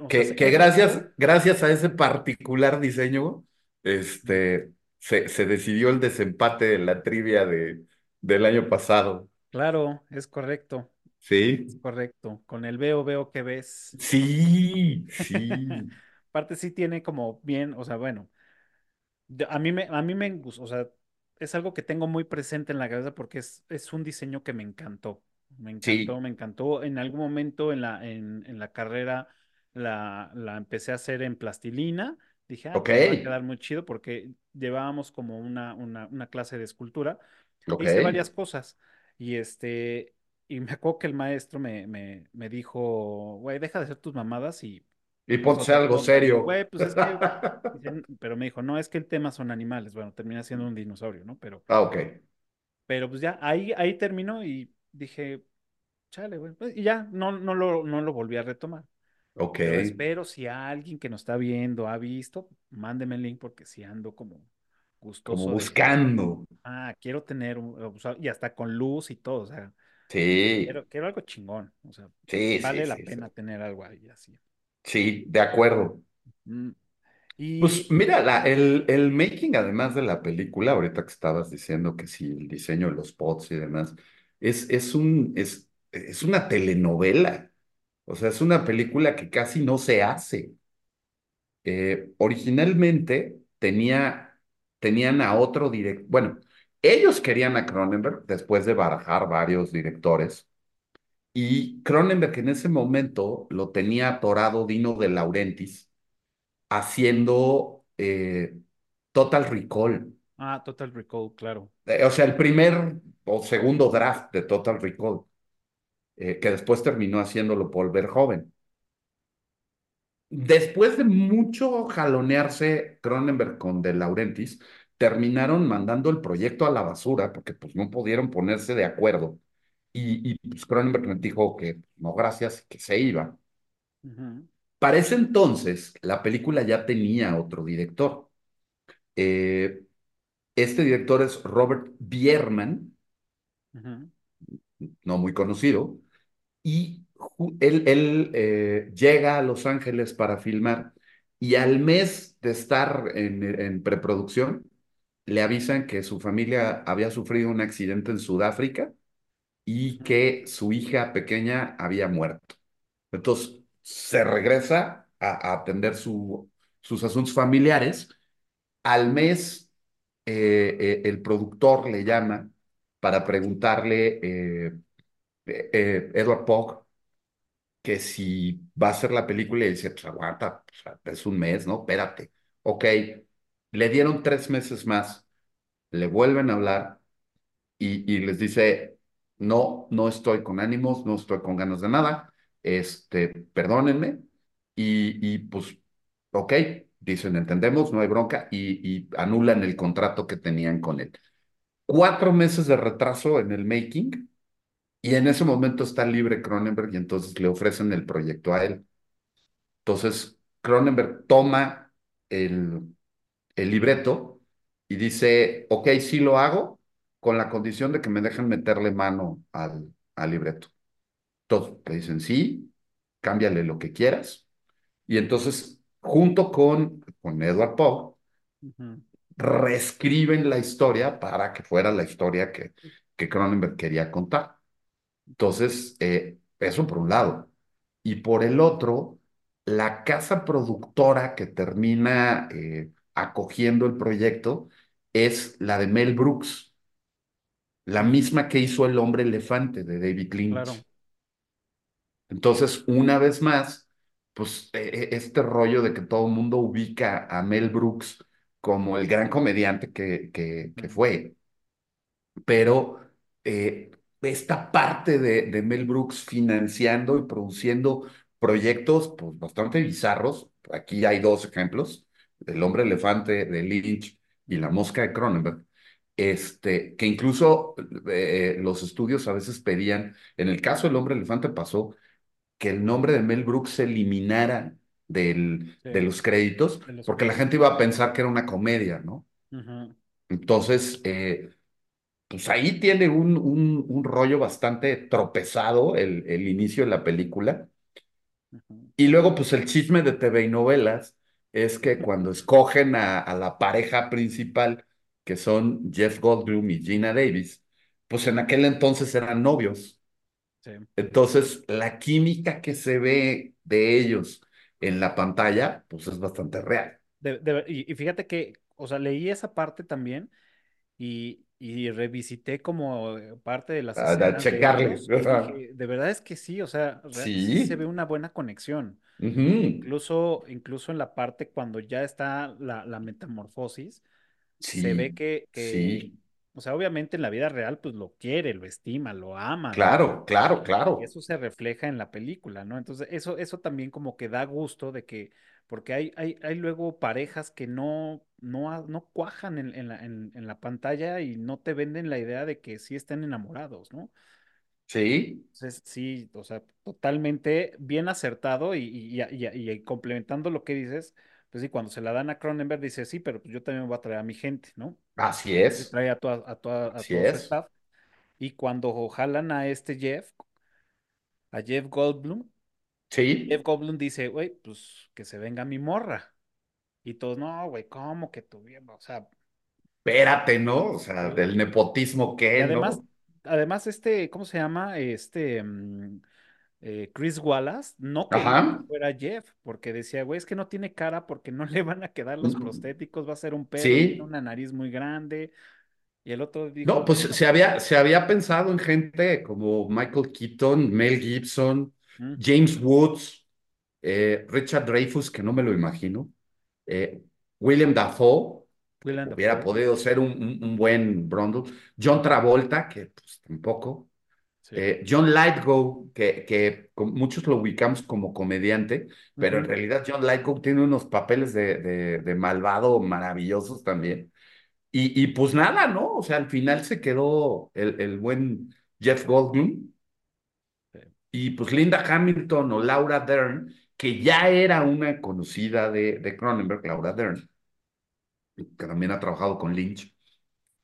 o Que, es gracias, gracias a ese particular diseño, este, se, se decidió el desempate de la trivia de, del año pasado. claro, es correcto, es Sí, correcto. Con el veo, veo que ves. sí, sí. Aparte sí tiene como bien, o sea, bueno. A mí me, a mí me gusta, o sea, es algo que tengo muy presente en la cabeza porque es, es un diseño que me encantó. Me encantó, Sí, me encantó. En algún momento en la, en, en la carrera la, la empecé a hacer en plastilina. Dije, ah, pues va a quedar muy chido porque llevábamos como una, una, una clase de escultura e ok. hice varias cosas. Y este, y me acuerdo que el maestro me, me, me dijo, güey, deja de hacer tus mamadas y Y haz ponte algo serio. güey, pues es que pero me dijo, no, es que el tema son animales. Bueno, termina siendo un dinosaurio, ¿no? Pero, Ah, ok, pero pues ya, ahí, ahí terminó y dije, chale, güey. pues, y ya, no, no lo, no lo volví a retomar. Ok. Pero espero si alguien que nos está viendo ha visto, mándeme el link porque si ando como Como gustoso de, buscando. ah, quiero tener un, o sea, y hasta con luz y todo, o sea, Sí, quiero, quiero algo chingón, o sea, sí, sí, vale la sí, sí. pena tener algo ahí así. Sí, de acuerdo. Mm, Pues Y, mira, la- el, el making, además de la película, ahorita que estabas diciendo que sí, el diseño de los pods y demás, es, es un, es, es una telenovela. O sea, es una película que casi no se hace. Eh, originalmente tenía, tenían a otro director, bueno, ellos querían a Cronenberg después de barajar varios directores y Cronenberg en ese momento lo tenía atorado Dino de Laurentiis haciendo eh, Total Recall, ah, Total Recall, claro. Eh, o sea, el primer o segundo draft de Total Recall, eh, que después terminó haciéndolo Paul Verhoeven. Después de mucho jalonearse Cronenberg con De Laurentiis, terminaron mandando el proyecto a la basura porque pues no pudieron ponerse de acuerdo. Y, y pues Cronenberg me dijo que no, gracias, que se iba. Ujú, Para ese entonces, la película ya tenía otro director. Eh, este director es Robert Bierman, no muy conocido, y él, él eh, llega a Los Ángeles para filmar y al mes de estar en, en preproducción, le avisan que su familia había sufrido un accidente en Sudáfrica y que su hija pequeña había muerto. Entonces, se regresa a, atender su, sus asuntos familiares. Al mes, eh, eh, el productor le llama para preguntarle eh, Edward Pog que si va a hacer la película y dice, pues aguanta, es un mes, ¿no? Espérate. Ok, le dieron tres meses más, le vuelven a hablar y, y les dice, no, no estoy con ánimos, no estoy con ganas de nada, este, perdónenme y, y pues, ok, dicen, entendemos, no hay bronca y, y anulan el contrato que tenían con él. Cuatro meses de retraso en el making y en ese momento está libre Cronenberg y entonces le ofrecen el proyecto a él. Entonces, Cronenberg toma el, el libreto y dice, ok, sí lo hago, con la condición de que me dejen meterle mano al, al libreto. Entonces, le dicen, sí, cámbiale lo que quieras. Y entonces, junto con, con Edward Poe, Uh -huh. reescriben la historia para que fuera la historia que, que Cronenberg quería contar. Entonces, eh, eso por un lado. Y por el otro, la casa productora que termina eh, acogiendo el proyecto es la de Mel Brooks, la misma que hizo El hombre elefante de David Lynch. Claro. Entonces, una vez más, pues eh, este rollo de que todo el mundo ubica a Mel Brooks como el gran comediante que, que, que fue, pero eh, esta parte de, de, Mel Brooks financiando y produciendo proyectos pues, bastante bizarros. Aquí hay dos ejemplos, El hombre elefante de Lynch y La mosca de Cronenberg, este, que incluso eh, los estudios a veces pedían, en el caso del hombre elefante pasó que el nombre de Mel Brooks se eliminara del, Sí, de los créditos, de los porque la gente iba a pensar que era una comedia, ¿no? Entonces, eh, pues ahí tiene un, un, un rollo bastante tropezado el, el inicio de la película. Y luego, pues el chisme de TV y novelas es que cuando escogen a, a la pareja principal, que son Jeff Goldblum y Gina Davis, pues en aquel entonces eran novios. Sí. Entonces, la química que se ve de ellos en la pantalla, pues es bastante real. De- de- y, y fíjate que, o sea, leí esa parte también y, y revisité como eh, parte de las A, a escenas de dije, de verdad es que sí, o sea, re- sí se ve Sí. una buena conexión. Ujú. Incluso, incluso en la parte cuando ya está la, la metamorfosis, se ve Sí, que, que, sí. o sea, obviamente en la vida real, pues lo quiere, lo estima, lo ama, ¿no? Claro, claro, Y claro. eso se refleja en la película, ¿no? Entonces, eso, eso también como que da gusto de que, porque hay, hay, hay luego parejas que no, no, no cuajan en, en la, en, en la pantalla y no te venden la idea de que sí están enamorados, ¿no? Sí. Entonces, sí, o sea, totalmente bien acertado y, y, y- complementando lo que dices, pues sí, cuando se la dan a Cronenberg dice, sí, pero pues yo también voy a traer a mi gente, ¿no? Así Y es. trae a, toda, a, toda- a Así todo su es. staff. Y cuando jalan a este Jeff, a Jeff Goldblum, Jeff Sí. Goldblum dice, güey, pues que se venga mi morra. Y todos, no, güey, ¿cómo que tu vieja? O sea, Espérate, ¿no? O sea, del nepotismo que, además, ¿no? además, este, ¿cómo se llama? Este, mm, eh, Chris Wallace no quería que fuera Jeff, porque decía, güey, es que no tiene cara porque no le van a quedar los prostéticos, va a ser un tiene Sí. una nariz muy grande. Y el otro No, dijo, pues bueno, se había, se había pensado en gente como Michael Keaton, Mel Gibson, James Woods, eh, Richard Dreyfuss, que no me lo imagino, eh, William Dafoe, Willem hubiera Dafoe, podido ser un, un- un buen Brundle, John Travolta, que pues tampoco, sí. eh, John Lithgow, que, que con- muchos lo ubicamos como comediante, pero en realidad John Lithgow tiene unos papeles de, de, de malvado maravillosos también. Y, y pues nada, ¿no? O sea, al final se quedó el, el buen Jeff Goldblum y pues Linda Hamilton o Laura Dern, que ya era una conocida de, Cronenberg, Laura Dern, que también ha trabajado con Lynch,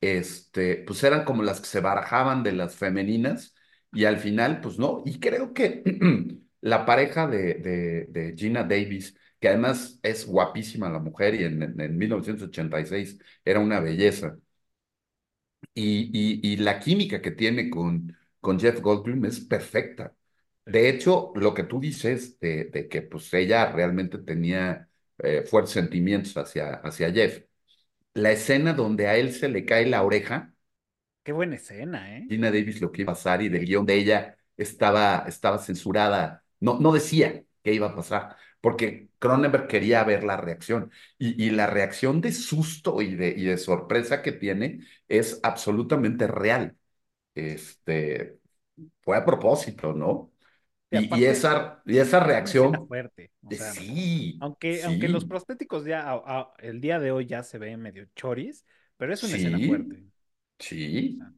este, pues eran como las que se barajaban de las femeninas y al final, pues no. Y creo que la pareja de, de, Gina Davis, que además es guapísima la mujer y en, en, en 1986 era una belleza y, y, y la química que tiene con, con Jeff Goldblum es perfecta. De hecho, lo que tú dices de, de que pues ella realmente tenía eh, fuertes sentimientos hacia, hacia Jeff, la escena donde a él se le cae la oreja, Qué buena escena, ¿eh? Gina Davis lo que iba a pasar y del guion de ella estaba, estaba censurada. No, no decía qué iba a pasar, porque Cronenberg quería ver la reacción. Y, y la reacción de susto y de, y de sorpresa que tiene es absolutamente real. Este, fue a propósito, ¿no? Y esa, y esa reacción, fuerte. O sea, sí, aunque, aunque los sí, prostéticos ya a- a- el día de hoy ya se ven medio choris, pero es una escena sí, fuerte. O sí, sea,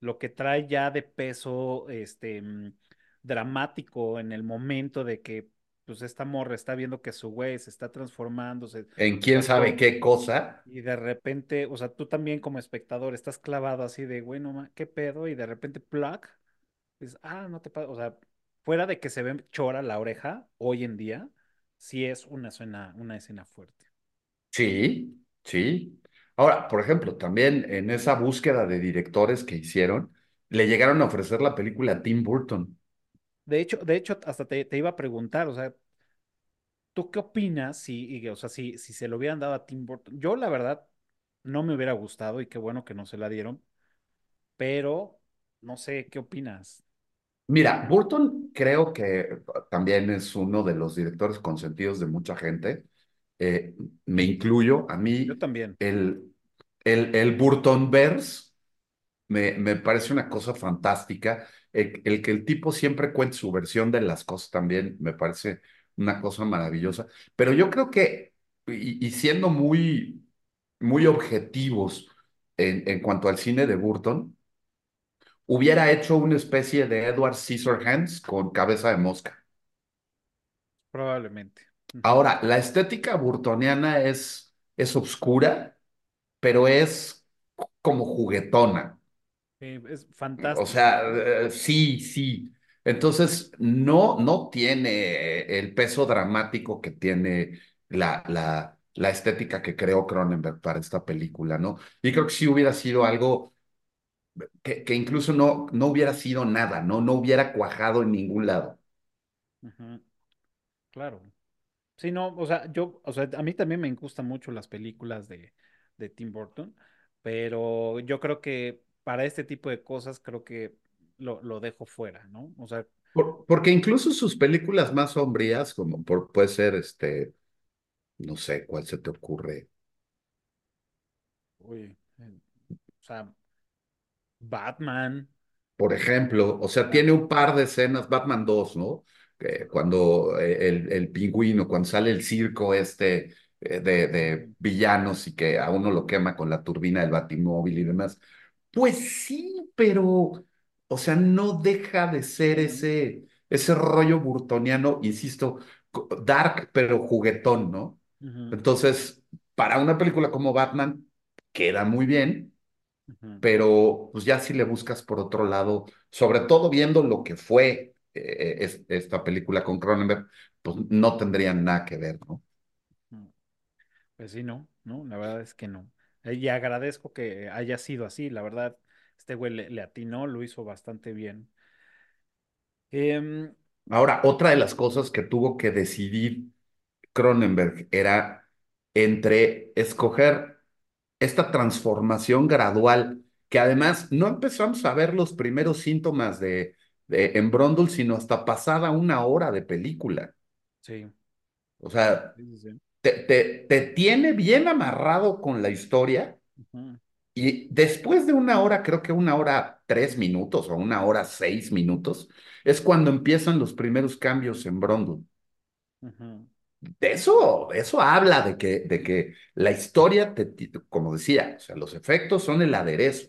lo que trae ya de peso, este, mm, dramático en el momento de que, pues, esta morra está viendo que su güey se está transformando, se- en quién sabe qué cosa. y de repente, o sea, tú también como espectador estás clavado así de, güey, no ¿qué pedo? Y de repente, plug, dices, ah, no te pasa, o sea, fuera de que se ve chora la oreja, hoy en día, sí es una escena, una escena fuerte. Sí, sí. Ahora, por ejemplo, también en esa búsqueda de directores que hicieron, le llegaron a ofrecer la película a Tim Burton. De hecho, de hecho, hasta te, te iba a preguntar, o sea, ¿Tú qué opinas si, y, o sea, si, si se lo hubieran dado a Tim Burton? Yo, la verdad, no me hubiera gustado y qué bueno que no se la dieron, pero no sé, ¿qué opinas? Mira, Burton creo que también es uno de los directores consentidos de mucha gente. Eh, me incluyo, a Yo mí también. el, el, el Burtonverse me, me parece una cosa fantástica. El, el que el tipo siempre cuente su versión de las cosas también me parece una cosa maravillosa. Pero yo creo que, y, y siendo muy, muy objetivos en, en cuanto al cine de Burton, hubiera hecho una especie de Edward Scissorhands con cabeza de mosca. Probablemente. Ahora, la estética burtoniana es, es oscura, pero es como juguetona. Sí, es O fantástico. sea, eh, sí, sí. Entonces, no, no tiene el peso dramático que tiene la, la, la estética que creó Cronenberg para esta película, ¿no? Y creo que sí hubiera sido algo que, que incluso no, no hubiera sido nada, ¿no? No hubiera cuajado en ningún lado. Claro. Sí, no, o sea, yo, o sea, a mí también me gustan mucho las películas de, de Tim Burton, pero yo creo que para este tipo de cosas creo que lo, lo dejo fuera, ¿no? O sea, Por- porque incluso sus películas más sombrías, como por, puede ser, este, no sé, ¿cuál se te ocurre? uy, o sea, Batman. Por ejemplo, o sea, tiene un par de escenas, Batman 2, ¿no? Cuando eh, el, el pingüino, cuando sale el circo este eh, de, de villanos y que a uno lo quema con la turbina del batimóvil y demás. Pues sí, pero, o sea, no deja de ser ese, ese rollo burtoniano, insisto, dark, pero juguetón, ¿no? Entonces, para una película como Batman, queda muy bien pero pues ya si le buscas por otro lado, sobre todo viendo lo que fue eh, es- esta película con Cronenberg, pues no tendrían nada que ver, ¿no? ujú. Pues sí, no, no, la verdad es que no. Eh, Y agradezco que haya sido así, la verdad, este güey le, le atinó, lo hizo bastante bien. Em, Ahora, otra de las cosas que tuvo que decidir Cronenberg era entre escoger esta transformación gradual, que además no empezamos a ver los primeros síntomas de, de en Brundle, sino hasta pasada una hora de película. sí, O sea, sí, sí, sí. te, te, te tiene bien amarrado con la historia y después de una hora, creo que una hora tres minutos o una hora seis minutos, es cuando empiezan los primeros cambios en Brondon. ujú, De eso, eso habla de que, de que la historia, te, como decía, o sea, los efectos son el aderezo,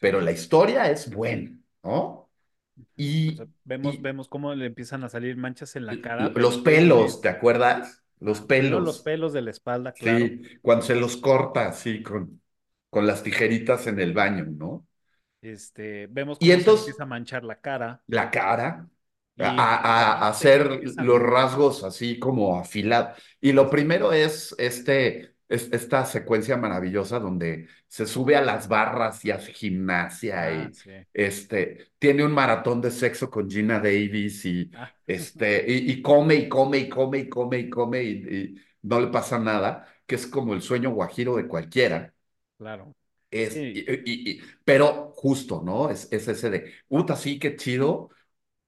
pero la historia es buena, ¿no? ujú. O sea, Y, vemos, y vemos cómo le empiezan a salir manchas en la cara, los pelos, ¿te acuerdas? Los primero los pelos. pelos de la espalda, claro. Sí, cuando se los corta así con, con las tijeritas en el baño, ¿no? Este, vemos Y cómo se le entonces empieza a manchar la cara la cara, a, a- hacer los rasgos así como afilados. Y lo primero es. es, este, es esta secuencia maravillosa donde se sube a las barras y hace gimnasia Ah, y sí. este, tiene un maratón de sexo con Gina Davis y, Ah, este, y, y come y come y come y come y come y, y no le pasa nada, que es como el sueño guajiro de cualquiera. claro. Es, Sí, y- y- pero justo, ¿no? Es, es ese de, puta, sí, qué chido,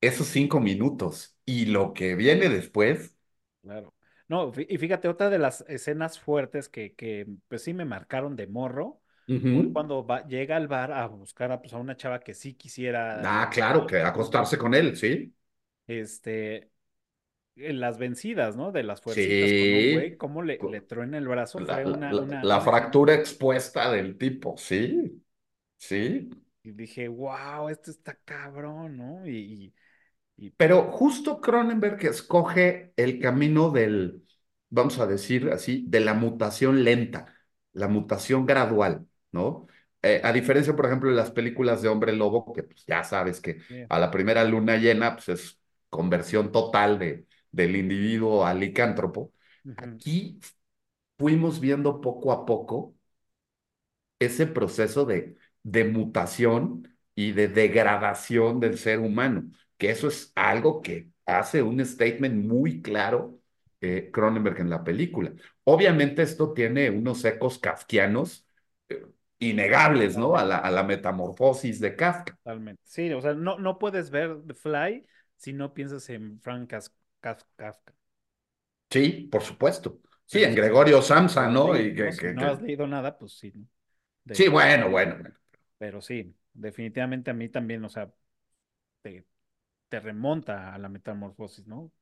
esos cinco minutos. Y lo que viene después, claro. No, y fíjate, otra de las escenas fuertes que, que pues sí me marcaron de morro fue ujú. cuando va- llega al bar a buscar a, pues, a una chava que sí quisiera Ah, claro, que acostarse con él, ¿sí? este, en las vencidas, ¿no? De las fuercitas güey, Sí. cómo le, le truena el brazo, La, fue una, la- una, la una escena. fractura expuesta del tipo, sí, sí. Y dije, wow, esto está cabrón, ¿no? Y, Pero justo Cronenberg escoge el camino del, vamos a decir así, de la mutación lenta, la mutación gradual, ¿no? Eh, a diferencia, por ejemplo, de las películas de Hombre Lobo, que pues, ya sabes que a la primera luna llena, pues es conversión total de, del individuo al licántropo. Aquí fuimos viendo poco a poco ese proceso de, de mutación y de degradación del ser humano, que eso es algo que hace un statement muy claro eh, Cronenberg en la película. Obviamente esto tiene unos ecos kafkianos eh, innegables, ¿no? A la, a la metamorfosis de Kafka. totalmente. Sí, o sea, no, no puedes ver The Fly si no piensas en Frank Kafka. Sí, por supuesto. Sí, en si no, Gregorio Samsa, ¿no? Y ¿no? que, Si que, no has leído nada, pues sí, ¿no? Sí, De, bueno, bueno, bueno. pero sí, definitivamente a mí también, o sea, te, te remonta a la metamorfosis, ¿no?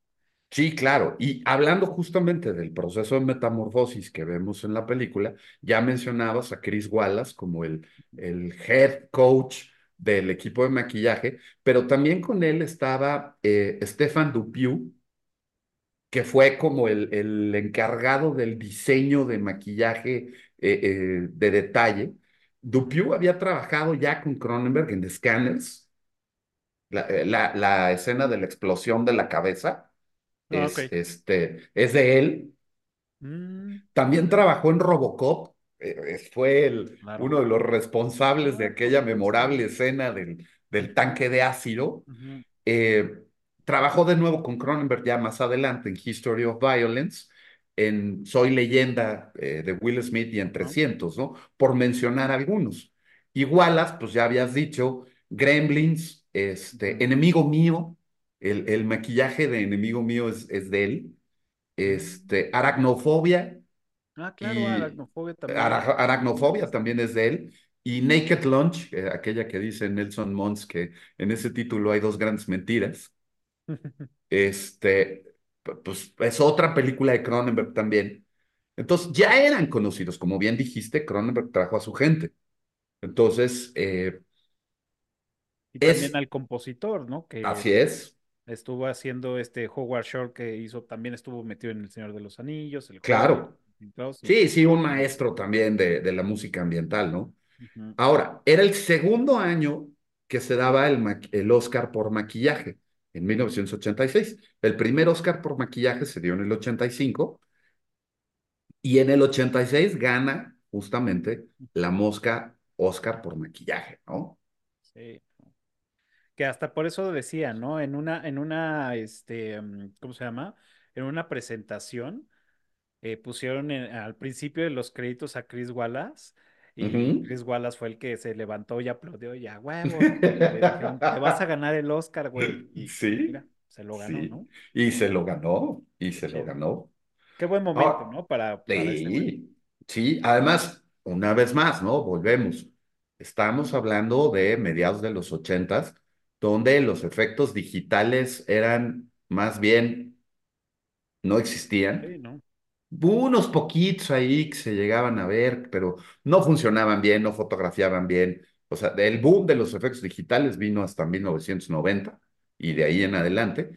Sí, claro. Y hablando justamente del proceso de metamorfosis que vemos en la película, ya mencionabas a Chris Wallace como el, el head coach del equipo de maquillaje, pero también con él estaba eh, Stefan Dupieux, que fue como el, el encargado del diseño de maquillaje eh, eh, de detalle. Dupieux había trabajado ya con Cronenberg en The Scanners, la, eh, la, la escena de la explosión de la cabeza Ah, es, este, es de él. Mm, También trabajó en Robocop, eh, eh, fue el, claro. uno de los responsables de aquella memorable escena del, del tanque de ácido. Eh, trabajó de nuevo con Cronenberg ya más adelante en History of Violence, en Soy Leyenda eh, de Will Smith y en ajá, 300, ¿no? Por mencionar algunos. Wallace, pues ya habías dicho, Gremlins, este, Enemigo Mío, el, el maquillaje de Enemigo Mío es, es de él este, Aracnofobia Ah, claro, y aracnofobia también Ara- es. Aracnofobia también es de él. Y Naked Lunch, eh, aquella que dice Nelson Mons que en ese título hay dos grandes mentiras. Este, pu- pues es otra película de Cronenberg también. Entonces ya eran conocidos, como bien dijiste, Cronenberg trajo a su gente. Entonces, eh, Y también es, al compositor, ¿no? Que así es, estuvo haciendo este Howard Shore que hizo, también estuvo metido en El Señor de los Anillos, El claro. sí. Sí, un maestro también de, de la música ambiental, ¿no? Ahora, era el segundo año que se daba el, el Oscar por maquillaje, en 1986. El primer Oscar por maquillaje se dio en el 85 y en el 86 gana justamente la mosca Oscar por maquillaje, ¿no? Sí. Que hasta por eso decía, ¿no? En una, en una, este, mm, ¿cómo se llama? En una presentación eh, pusieron en- al principio de los créditos a Chris Wallace y. Chris Wallace fue el que se levantó y aplaudió. Y le dijeron, te vas a ganar el Oscar, güey. Y Sí, mira, se lo ganó, sí. ¿no? Y se lo ganó, y se lo ganó. Qué buen momento, Ah, ¿no? Para, para güey. sí, sí, además, una vez más, ¿no? Volvemos. Estamos hablando de mediados de los ochentas, donde los efectos digitales eran más bien, no Sí, existían. ¿no? Hubo unos poquitos ahí que se llegaban a ver, pero no funcionaban bien, no fotografiaban bien. O sea, el boom de los efectos digitales vino hasta 1990 y de ahí en adelante.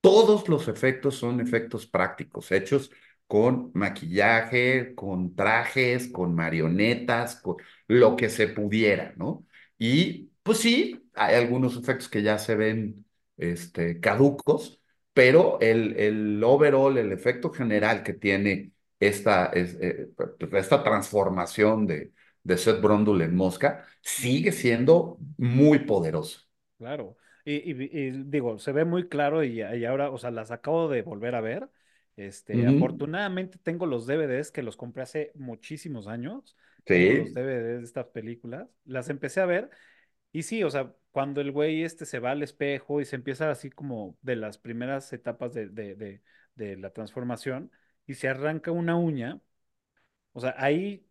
Todos los efectos son efectos prácticos, hechos con maquillaje, con trajes, con marionetas, con lo que se pudiera, ¿no? Y pues sí, hay algunos efectos que ya se ven este, caducos, pero el, el overall, el efecto general que tiene esta, es- eh, esta transformación de, de Seth Brundle en Mosca sigue siendo muy poderoso. Claro. Y, y- y digo, se ve muy claro y, y ahora, o sea, las acabo de volver a ver. Este, Ujú. afortunadamente tengo los DVDs que los compré hace muchísimos años. tengo los Sí, DVDs de estas películas, las empecé a ver y sí, o sea, cuando el güey este se va al espejo y se empieza así como de las primeras etapas de, de, de, de la transformación y se arranca una uña, o sea, ahí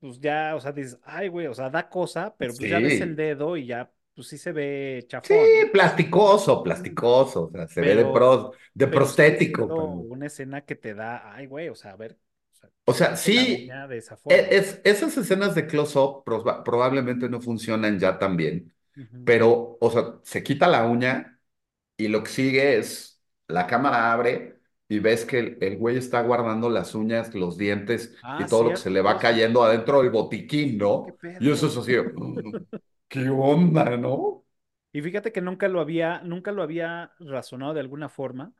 pues ya, o sea, dices, ay, güey, o sea, da cosa, pero pues ya ves el sí. dedo y ya, pues sí se ve Sí, chafón, ¿no? plasticoso, plasticoso, o sea, se ve de pro, prostético, pero, una escena que te da, ay, güey, o sea, a ver, o sea, o sí, de esa e- forma. es, esas escenas de close-up proba- probablemente no funcionan ya tan bien, Pero, o sea, se quita la uña y lo que sigue es, la cámara abre y ves que el, el güey está guardando las uñas, los dientes y Ah, todo lo que se le va cayendo adentro del botiquín, ¿no? Y eso es así, "Mm, ¿qué onda, no? Y fíjate que nunca lo había, nunca lo había razonado de alguna forma.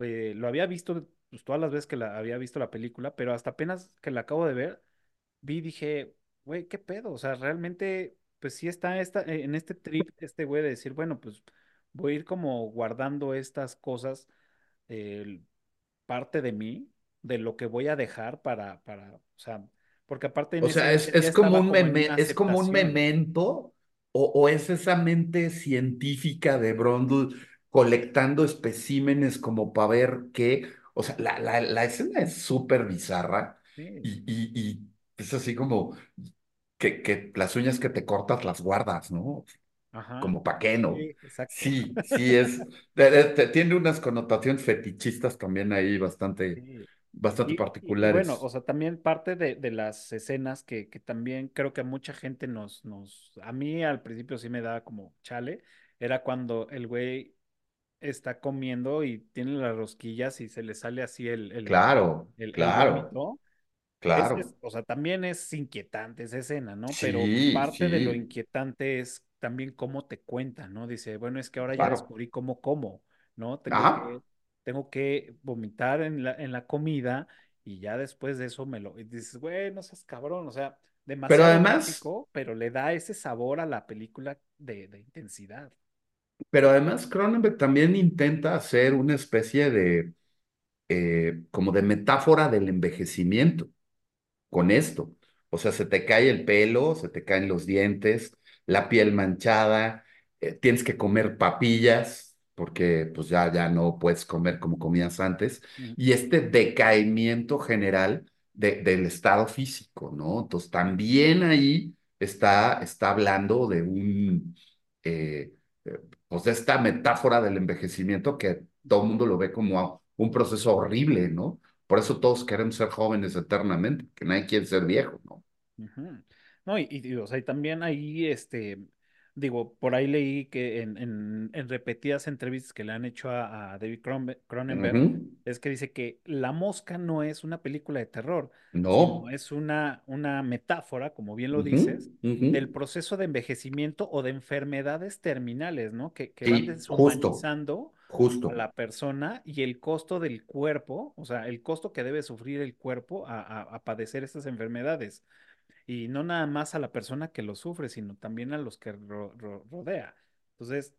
eh, lo había visto pues, todas las veces que la había visto la película, pero hasta apenas que la acabo de ver, vi y dije, güey, qué pedo. O sea, realmente, pues sí está esta, eh, en este trip, este güey de decir, bueno, pues voy a ir como guardando estas cosas, eh, parte de mí, de lo que voy a dejar para, para, o sea, porque aparte O sea, es, es como un como es como un memento o, o es esa mente científica de Brundle colectando especímenes como para ver qué. O sea, la, la, la escena es súper bizarra y, y, y es así como que, que las uñas que te cortas las guardas, ¿no? ajá, Como pa' qué no. sí, exacto. Sí, sí es. de- de- de- tiene unas connotaciones fetichistas también ahí bastante, Sí. bastante Y, y bueno, o particulares. sea, también parte de, de las escenas que, que también creo que a mucha gente nos, nos, a mí al principio sí me daba como chale, era cuando el güey está comiendo y tiene las rosquillas y se le sale así el, el, Claro, el, el claro, vómito. Es- claro. o sea, también es inquietante esa escena, ¿no? Pero Sí, parte de lo inquietante es también cómo te cuentan, ¿no? Dice, bueno, es que ahora ya descubrí cómo como, ¿no? Tengo que, tengo que vomitar en la, en la comida y ya después de eso me lo... Y dices, güey, no seas cabrón, o sea, Pero demasiado además, gráfico, pero le da ese sabor a la película de, de intensidad. pero además Cronenberg también intenta hacer una especie de, eh, como de metáfora del envejecimiento. Con esto. O sea, se te cae el pelo, se te caen los dientes, la piel manchada, eh, tienes que comer papillas porque pues ya, ya no puedes comer como comías antes. Ujú, Y este decaimiento general de- del estado físico, ¿no? Entonces también ahí está, está hablando de un, eh, eh, pues de esta metáfora del envejecimiento que todo el mundo lo ve como un proceso horrible, ¿no? Por eso todos queremos ser jóvenes eternamente, que nadie quiere ser viejo, ¿no? No, y, y, o sea, y también ahí, este, digo, por ahí leí que en, en, en repetidas entrevistas que le han hecho a, a David Cronenbe- Cronenberg, es que dice que La Mosca no es una película de terror, No. es una, una metáfora, como bien lo dices, del proceso de envejecimiento o de enfermedades terminales, ¿no? Que, que van Sí, justo, a la persona y el costo del cuerpo, o sea, el costo que debe sufrir el cuerpo a, a a padecer estas enfermedades. Y no nada más a la persona que lo sufre, sino también a los que ro- ro- rodea. Entonces,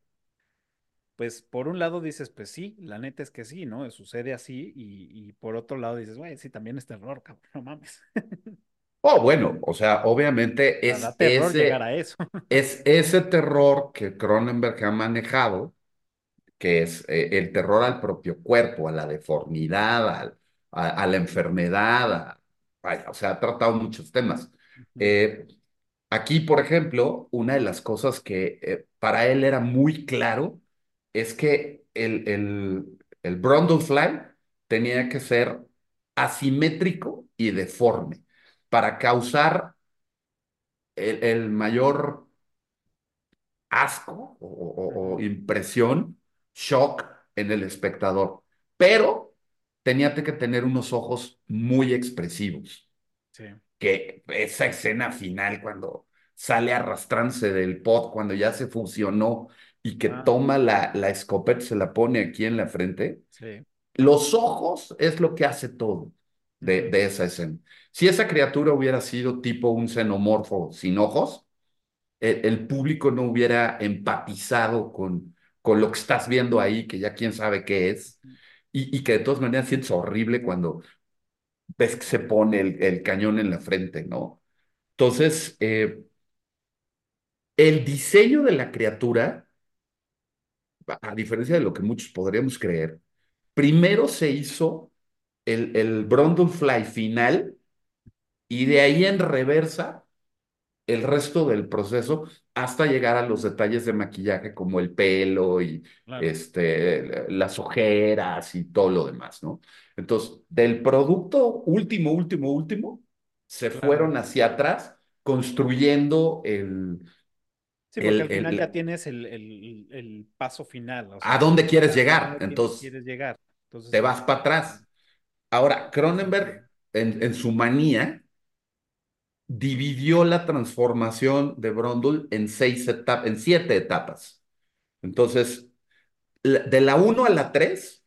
pues por un lado dices, pues sí, la neta es que sí, ¿no? Sucede así. Y, y por otro lado dices, güey, sí, también es terror, cabrón, no mames. Oh, bueno, o sea, obviamente es terror ese, a eso. es ese terror que Cronenberg ha manejado, que es eh, el terror al propio cuerpo, a la deformidad, al- a, a la enfermedad, a- vaya, o sea, ha tratado muchos temas. Eh, Aquí, por ejemplo, una de las cosas que eh, para él era muy claro es que el, el, el Brundlefly tenía que ser asimétrico y deforme para causar el, el mayor asco o, o- o ujú, impresión, shock en el espectador. Pero tenía que tener unos ojos muy expresivos Sí. que esa escena final cuando sale arrastrándose del pod, cuando ya se fusionó y que Ah, toma la, la escopeta, se la pone aquí en la frente, sí. los ojos es lo que hace todo de, de esa escena. Si esa criatura hubiera sido tipo un xenomorfo sin ojos, el, el público no hubiera empatizado con, con lo que estás viendo ahí, que ya quién sabe qué es, y, y que de todas maneras sientes horrible cuando ves que se pone el, el cañón en la frente, ¿no? Entonces, eh, el diseño de la criatura, a diferencia de lo que muchos podríamos creer, primero se hizo el, el Brundlefly final y de ahí en reversa el resto del proceso hasta llegar a los detalles de maquillaje como el pelo y Claro, este, las ojeras y todo lo demás, ¿no? Entonces, del producto último, último, último, se claro. fueron hacia atrás construyendo el, Sí, porque el, al final ya tienes el, el- el paso final, o a dónde quieres llegar. dónde Entonces, quieres llegar. Entonces, te vas para atrás. Ahora. Cronenberg, en, en su manía, dividió la transformación de Brundle en seis etapas, en siete etapas. Entonces, de la 1 a la 3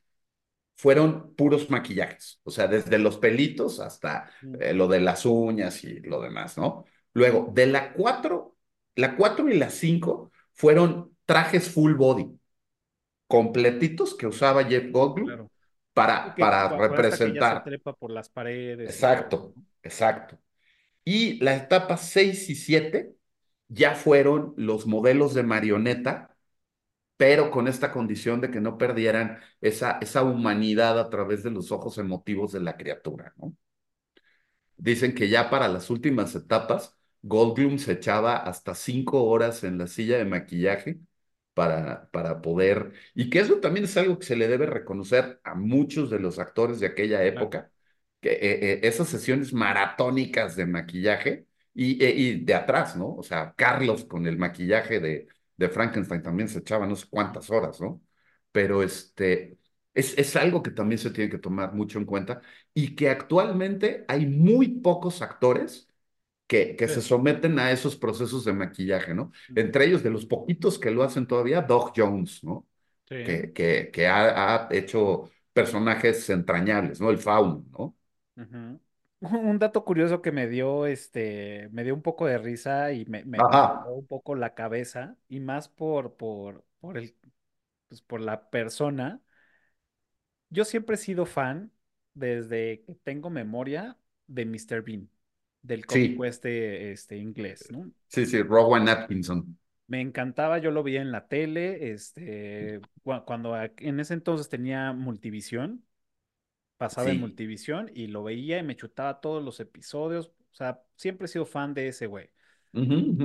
fueron puros maquillajes, o sea, desde los pelitos hasta eh, lo de las uñas y lo demás, ¿no? Luego, de la 4, la 4 y la 5 fueron trajes full body, completitos que usaba Jeff Goldblum claro. Para, para que ya se representar. trepa por las paredes. Exacto, exacto. Y la etapa 6 y 7 ya fueron los modelos de marioneta, pero con esta condición de que no perdieran esa, esa humanidad a través de los ojos emotivos de la criatura, ¿no? Dicen que ya para las últimas etapas, Goldblum se echaba hasta cinco horas en la silla de maquillaje para, para poder, y que eso también es algo que se le debe reconocer a muchos de los actores de aquella época, que eh, eh, esas sesiones maratónicas de maquillaje y, eh, y de atrás, ¿no? O sea, Carlos con el maquillaje de, de Frankenstein también se echaba no sé cuántas horas, ¿no? Pero este, es, es algo que también se tiene que tomar mucho en cuenta y que actualmente hay muy pocos actores que, que se someten a esos procesos de maquillaje, ¿no? Entre ellos, de los poquitos que lo hacen todavía, Doc Jones, ¿no? Sí. Que, que, que ha, ha hecho personajes entrañables, ¿no? El fauno, ¿no? Ujú. Un dato curioso que me dio, este, me dio un poco de risa y me, me, voló un poco la cabeza, y más por, por, por el, pues por la persona. Yo siempre he sido fan, desde que tengo memoria, de Mr. Bean, del cómico sí, este, este inglés, ¿no? sí, sí, Rowan Atkinson. Me encantaba, yo lo veía en la tele, este, cua- cuando a- en ese entonces tenía Multivisión, pasaba en. Multivisión y lo veía y me chutaba todos los episodios. O sea, siempre he sido fan de ese güey.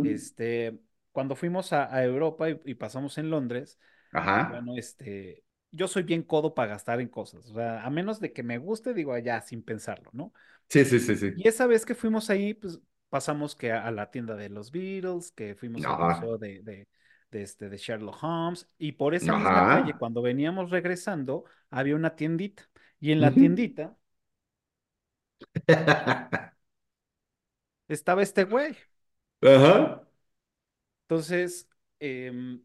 Este, cuando fuimos a, a Europa y, y pasamos en Londres, Ajá. bueno, este, yo soy bien codo para gastar en cosas. O sea, a menos de que me guste, digo allá sin pensarlo, ¿no? Sí, sí, sí, sí. Y esa vez que fuimos ahí, pues pasamos que a, a la tienda de los Beatles, que fuimos al Ajá. museo de, de, de este, de Sherlock Holmes, y por esa misma calle, cuando veníamos regresando, había una tiendita. Y en la tiendita estaba este güey. Ajá. Entonces, em,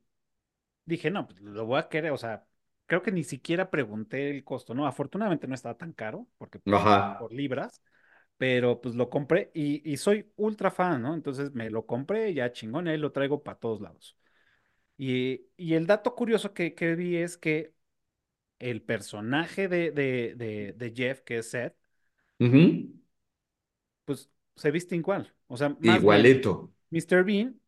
dije, no, pues lo voy a querer, o sea, creo que ni siquiera pregunté el costo, ¿no? Afortunadamente no estaba tan caro, porque pues por libras, pero pues lo compré y, y soy ultra fan, ¿no? Entonces me lo compré, ya chingón, ahí lo traigo para todos lados. Y, y el dato curioso que, que vi es que el personaje de, de, de, de Jeff, que es Seth, pues se viste igual. O sea, más bien, Igualito. Mr. Bean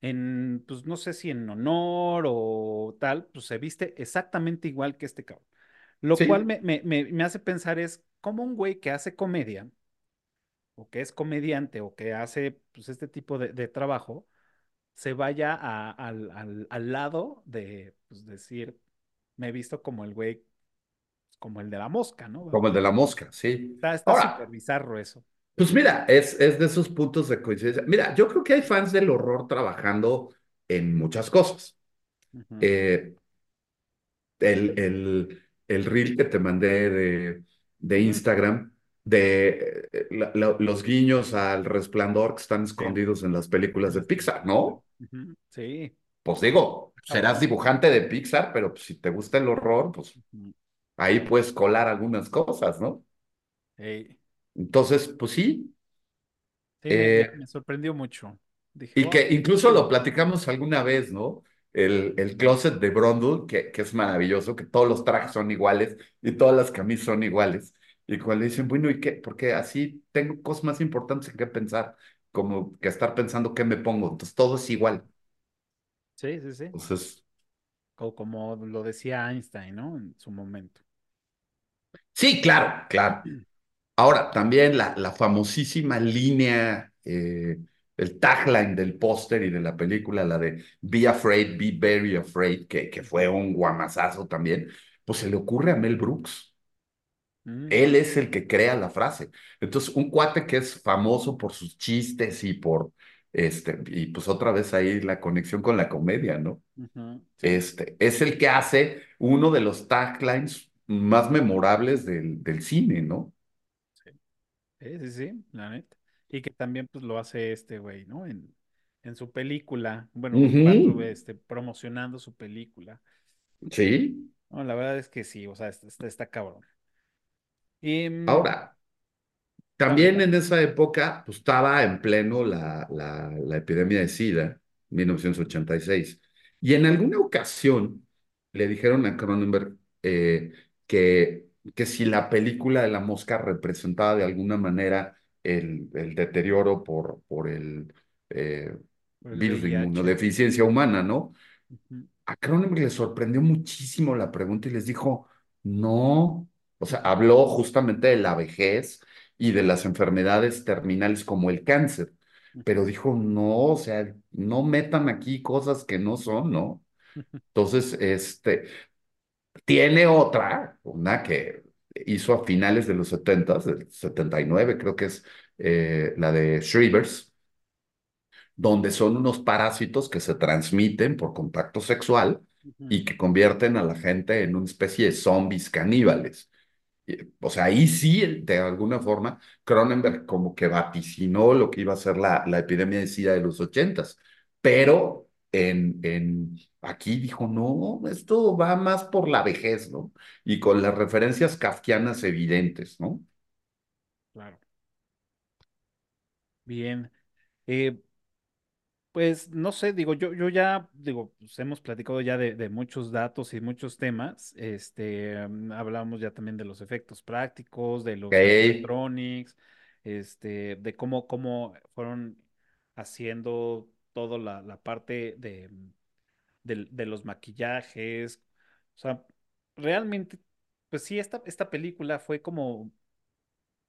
en, pues no sé si en honor o tal, pues se viste exactamente igual que este cabrón. Lo cual me, me, me, me hace pensar es cómo un güey que hace comedia, o que es comediante, o que hace pues este tipo de, de trabajo, se vaya a- al, al, al lado de, pues decir, me he visto como el güey, como el de la mosca, ¿no? Como el de la mosca, sí. Está, está súper bizarro eso. pues mira, es, es de esos puntos de coincidencia. Mira, yo creo que hay fans del horror trabajando en muchas cosas. Eh, el, el, el reel que te mandé de, de Instagram, de eh, la- la- los guiños al resplandor que están escondidos en las películas de Pixar. ¿no? Ujú, Sí, Pues digo, serás cabrón. dibujante de Pixar, pero pues, si te gusta el horror, pues ahí puedes colar algunas cosas, ¿no? Entonces, pues sí. Sí, me, me, Eh, me sorprendió mucho. Dije, Y oh, que incluso lo platicamos alguna vez, ¿no? El, el closet de Brundle, que, que es maravilloso, que todos los trajes son iguales y todas las camisas son iguales. Y cuando dicen, bueno, ¿y qué? Porque así tengo cosas más importantes en qué pensar. como que estar pensando qué me pongo. Entonces todo es igual. Sí, sí, sí. Entonces, O como lo decía Einstein, ¿no? En su momento. sí, claro, claro. Ahora, también la, la famosísima línea, eh, el tagline del póster y de la película, la de Be Afraid, Be Very Afraid, que, que fue un guamazazo también, pues se le ocurre a Mel Brooks. Mm, Él es el que crea la frase. Entonces, un cuate que es famoso por sus chistes y por, este, y pues otra vez ahí la conexión con la comedia, ¿no? sí, Este, es el que hace uno de los taglines más memorables del, del cine, ¿no? sí, sí, sí, sí, la neta. Y que también pues lo hace este güey, ¿no? En, en su película, bueno, este, promocionando su película. Sí. No, la verdad es que sí, o sea, está, está, está cabrón. Y mm, Ahora, también en esa época, pues estaba en pleno la, la, la epidemia de SIDA, 1986. Y en alguna ocasión le dijeron a Cronenberg eh, que, que si la película de la mosca representaba de alguna manera el, el deterioro por, por el eh, el virus de inmunodeficiencia humana, ¿no? A Cronenberg le sorprendió muchísimo la pregunta y les dijo, no, o sea, habló justamente de la vejez y de las enfermedades terminales como el cáncer, pero dijo, no, o sea, no metan aquí cosas que no son, ¿no? Entonces, este, tiene otra, una que hizo a finales de los 70, del 79, creo que es eh, la de Shrievers donde son unos parásitos que se transmiten por contacto sexual y que convierten a la gente en una especie de zombies caníbales. Y, O sea, ahí sí, de alguna forma, Cronenberg como que vaticinó lo que iba a ser la, la epidemia de SIDA de los ochentas, pero en, en, aquí dijo, no, esto va más por la vejez, ¿no? Y con las referencias kafkianas evidentes, ¿no? Claro. Bien. Eh, Pues no sé, digo, yo, yo ya, digo, pues hemos platicado ya de, de muchos datos y muchos temas. Este, mm, hablamos ya también de los efectos prácticos, de los Ok. animatronics, este, de cómo, cómo fueron haciendo toda la, la parte de, mm, de los maquillajes. O sea, realmente, pues sí, esta, esta película fue como,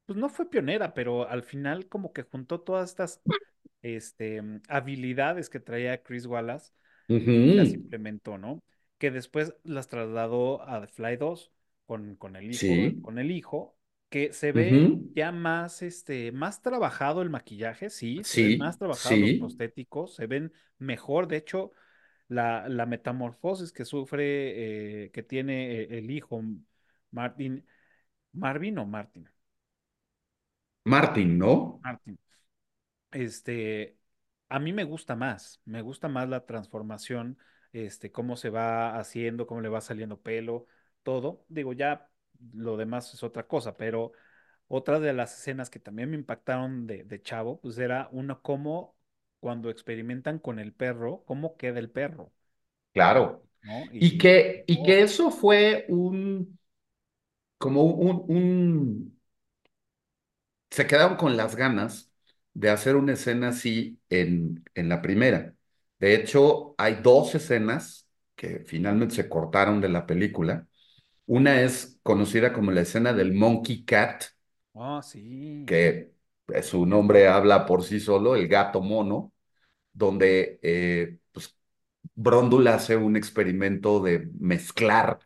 pues no fue pionera, pero al final como que juntó todas estas este, mm, habilidades que traía Chris Wallace y las implementó, ¿no? Que después las trasladó a The Fly 2 con, con el hijo, Sí. con el hijo, que se ve ya más, este, más trabajado el maquillaje, sí, se ven más Sí, trabajados los sí. prostéticos, se ven mejor, de hecho, la, la metamorfosis que sufre, eh, que tiene eh, el hijo, Martin, Marvin o Martin, Martin, ¿no? Martin. Este, a mí me gusta más, me gusta más la transformación, este, cómo se va haciendo, cómo le va saliendo pelo, todo. Digo, ya lo demás es otra cosa, pero otra de las escenas que también me impactaron de, de Chavo, pues era uno cómo cuando experimentan con el perro, cómo queda el perro, Claro. ¿no? Y Y, que, y oh, que eso fue un, como un, un, se quedaron con las ganas de hacer una escena así en, en la primera. De hecho, hay dos escenas que finalmente se cortaron de la película. Una es conocida como la escena del Monkey Cat, oh, sí, que eh, su nombre habla por sí solo, el gato mono, donde eh, pues, Brondul hace un experimento de mezclar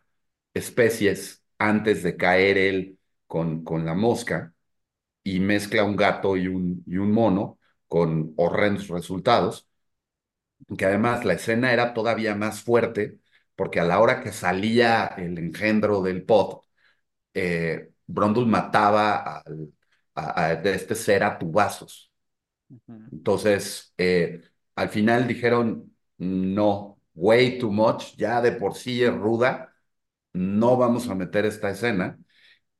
especies antes de caer él con, con la mosca y mezcla un gato y un, y un mono con horrendos resultados, que además la escena era todavía más fuerte porque a la hora que salía el engendro del pot, eh, Brondul mataba al, a, a, de este ser a tubazos. Entonces, eh, al final dijeron, no, way too much, ya de por sí es ruda, no vamos a meter esta escena.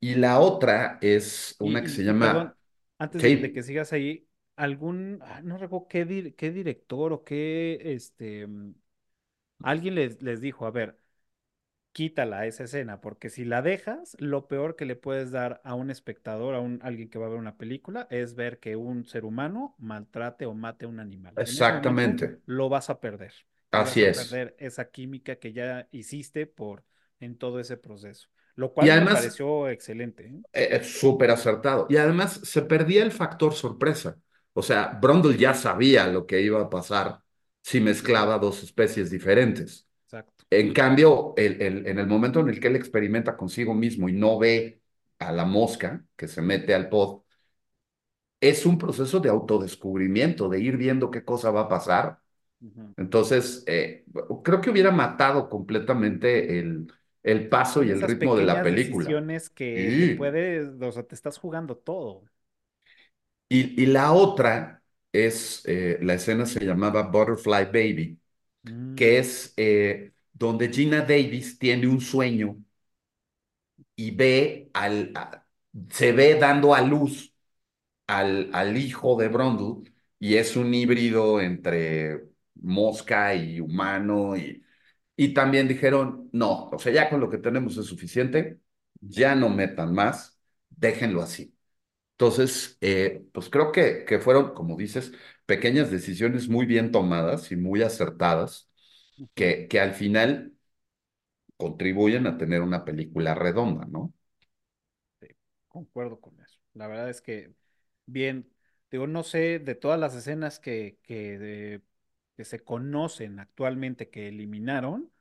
Y la otra es una que se y perdón, llama, antes de, que sigas ahí, algún, ah, no recuerdo qué, dir- qué director o qué, este, mm, alguien les, les dijo, a ver, quítala esa escena, porque si la dejas, lo peor que le puedes dar a un espectador, a un, alguien que va a ver una película, es ver que un ser humano maltrate o mate a un animal. Momento Exactamente, lo vas a perder y vas así a es. perder esa química que ya hiciste por en todo ese proceso, lo Y cual me además, pareció excelente. ¿eh? eh, es súper acertado. Y además se perdía el factor sorpresa. O sea, Brundle ya sabía lo que iba a pasar si mezclaba dos especies diferentes. Exacto. En cambio, el, el, en el momento en el que él experimenta consigo mismo y no ve a la mosca que se mete al pod, es un proceso de autodescubrimiento, de ir viendo qué cosa va a pasar. Entonces, eh, creo que hubiera matado completamente el, el paso y el esas ritmo de la película. decisiones que Sí. puedes, o sea, te estás jugando todo. Y, y la otra es, eh, la escena se llamaba Butterfly Baby, Mm, que es eh, donde Gina Davis tiene un sueño y ve al, a- se ve dando a luz al, al hijo de Brundle y es un híbrido entre mosca y humano y, y también dijeron, no, o sea, ya con lo que tenemos es suficiente, ya no metan más, déjenlo así. Entonces, eh, pues creo que, que fueron, como dices, pequeñas decisiones muy bien tomadas y muy acertadas, que, que al final contribuyen a tener una película redonda, ¿no? Sí, concuerdo con eso. La verdad es que, bien, digo, no sé de todas las escenas que, que, que se conocen actualmente que eliminaron,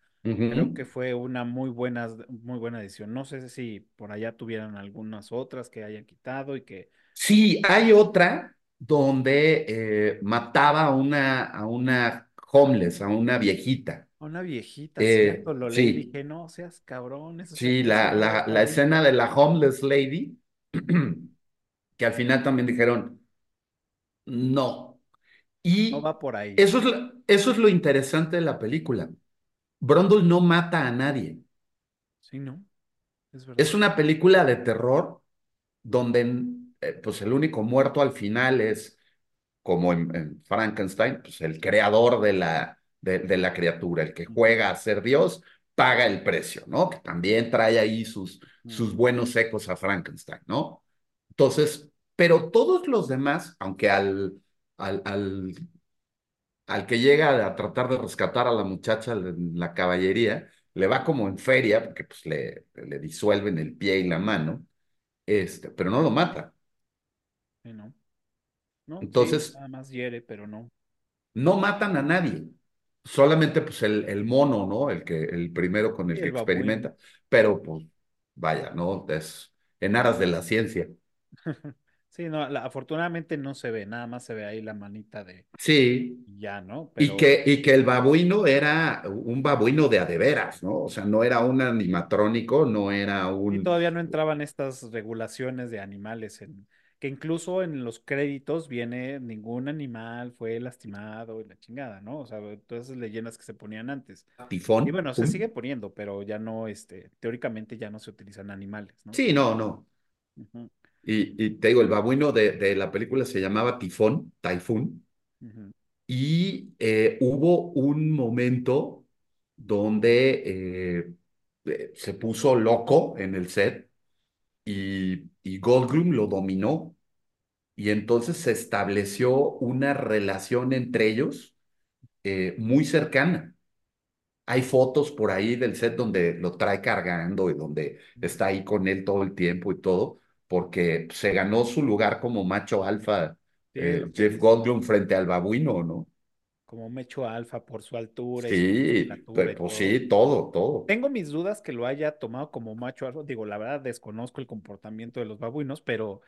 creo que fue una muy buena, muy buena edición. No sé si por allá tuvieran algunas otras que hayan quitado y que Sí, hay otra donde eh, mataba a una, a una homeless, a una viejita. a una viejita, Eh, cierto, lo leí y dije, no seas cabrón, eso sí, la, la, la escena de la homeless lady, que al final también dijeron, no. No Y va por ahí. eso es, lo- eso es lo interesante de la película. Brundle no mata a nadie. Sí, no, es verdad. Es una película de terror donde eh, pues el único muerto al final es como en, en Frankenstein, pues el creador de la, de, de la criatura, el que juega a ser Dios, paga el precio, ¿no? Que también trae ahí sus, sus buenos ecos a Frankenstein, ¿no? Entonces, pero todos los demás, aunque al, al, al, al que llega a tratar de rescatar a la muchacha en la caballería, le va como en feria, porque pues le, le disuelven el pie y la mano, este, pero no lo mata. Sí, no. No, sí, Entonces, nada más hiere, pero no. no matan a nadie. Solamente pues el, el mono, ¿no? El que, el primero con Sí, el que el experimenta, pero pues vaya, ¿no? Es en aras de la ciencia. Sí, no, la- afortunadamente no se ve, nada más se ve ahí la manita de Sí, y ya, ¿no? y que, y que el babuino era un babuino de a de veras, ¿no? O sea, no era un animatrónico, no era un... todavía no entraban estas regulaciones de animales en que incluso en los créditos viene ningún animal fue lastimado y la chingada, ¿no? O sea, todas esas leyendas que se ponían antes. Y tifón. bueno, se sigue poniendo, pero ya no, este, teóricamente ya no se utilizan animales, ¿no? Sí, no, no. Y, y te digo, el babuino de, de la película se llamaba Tifón, Typhoon, ujú. y eh, hubo un momento donde eh, eh, se puso loco en el set y, y Goldblum lo dominó y entonces se estableció una relación entre ellos eh, muy cercana. Hay fotos por ahí del set donde lo trae cargando y donde está ahí con él todo el tiempo y todo, porque se ganó su lugar como macho alfa Sí, eh, Jeff. Goldblum frente al babuino, ¿no? como mecho alfa por su altura y su Sí, musculatura pues, y todo. sí, todo, todo. Tengo mis dudas que lo haya tomado como macho alfa. Digo, la verdad desconozco el comportamiento de los babuinos, pero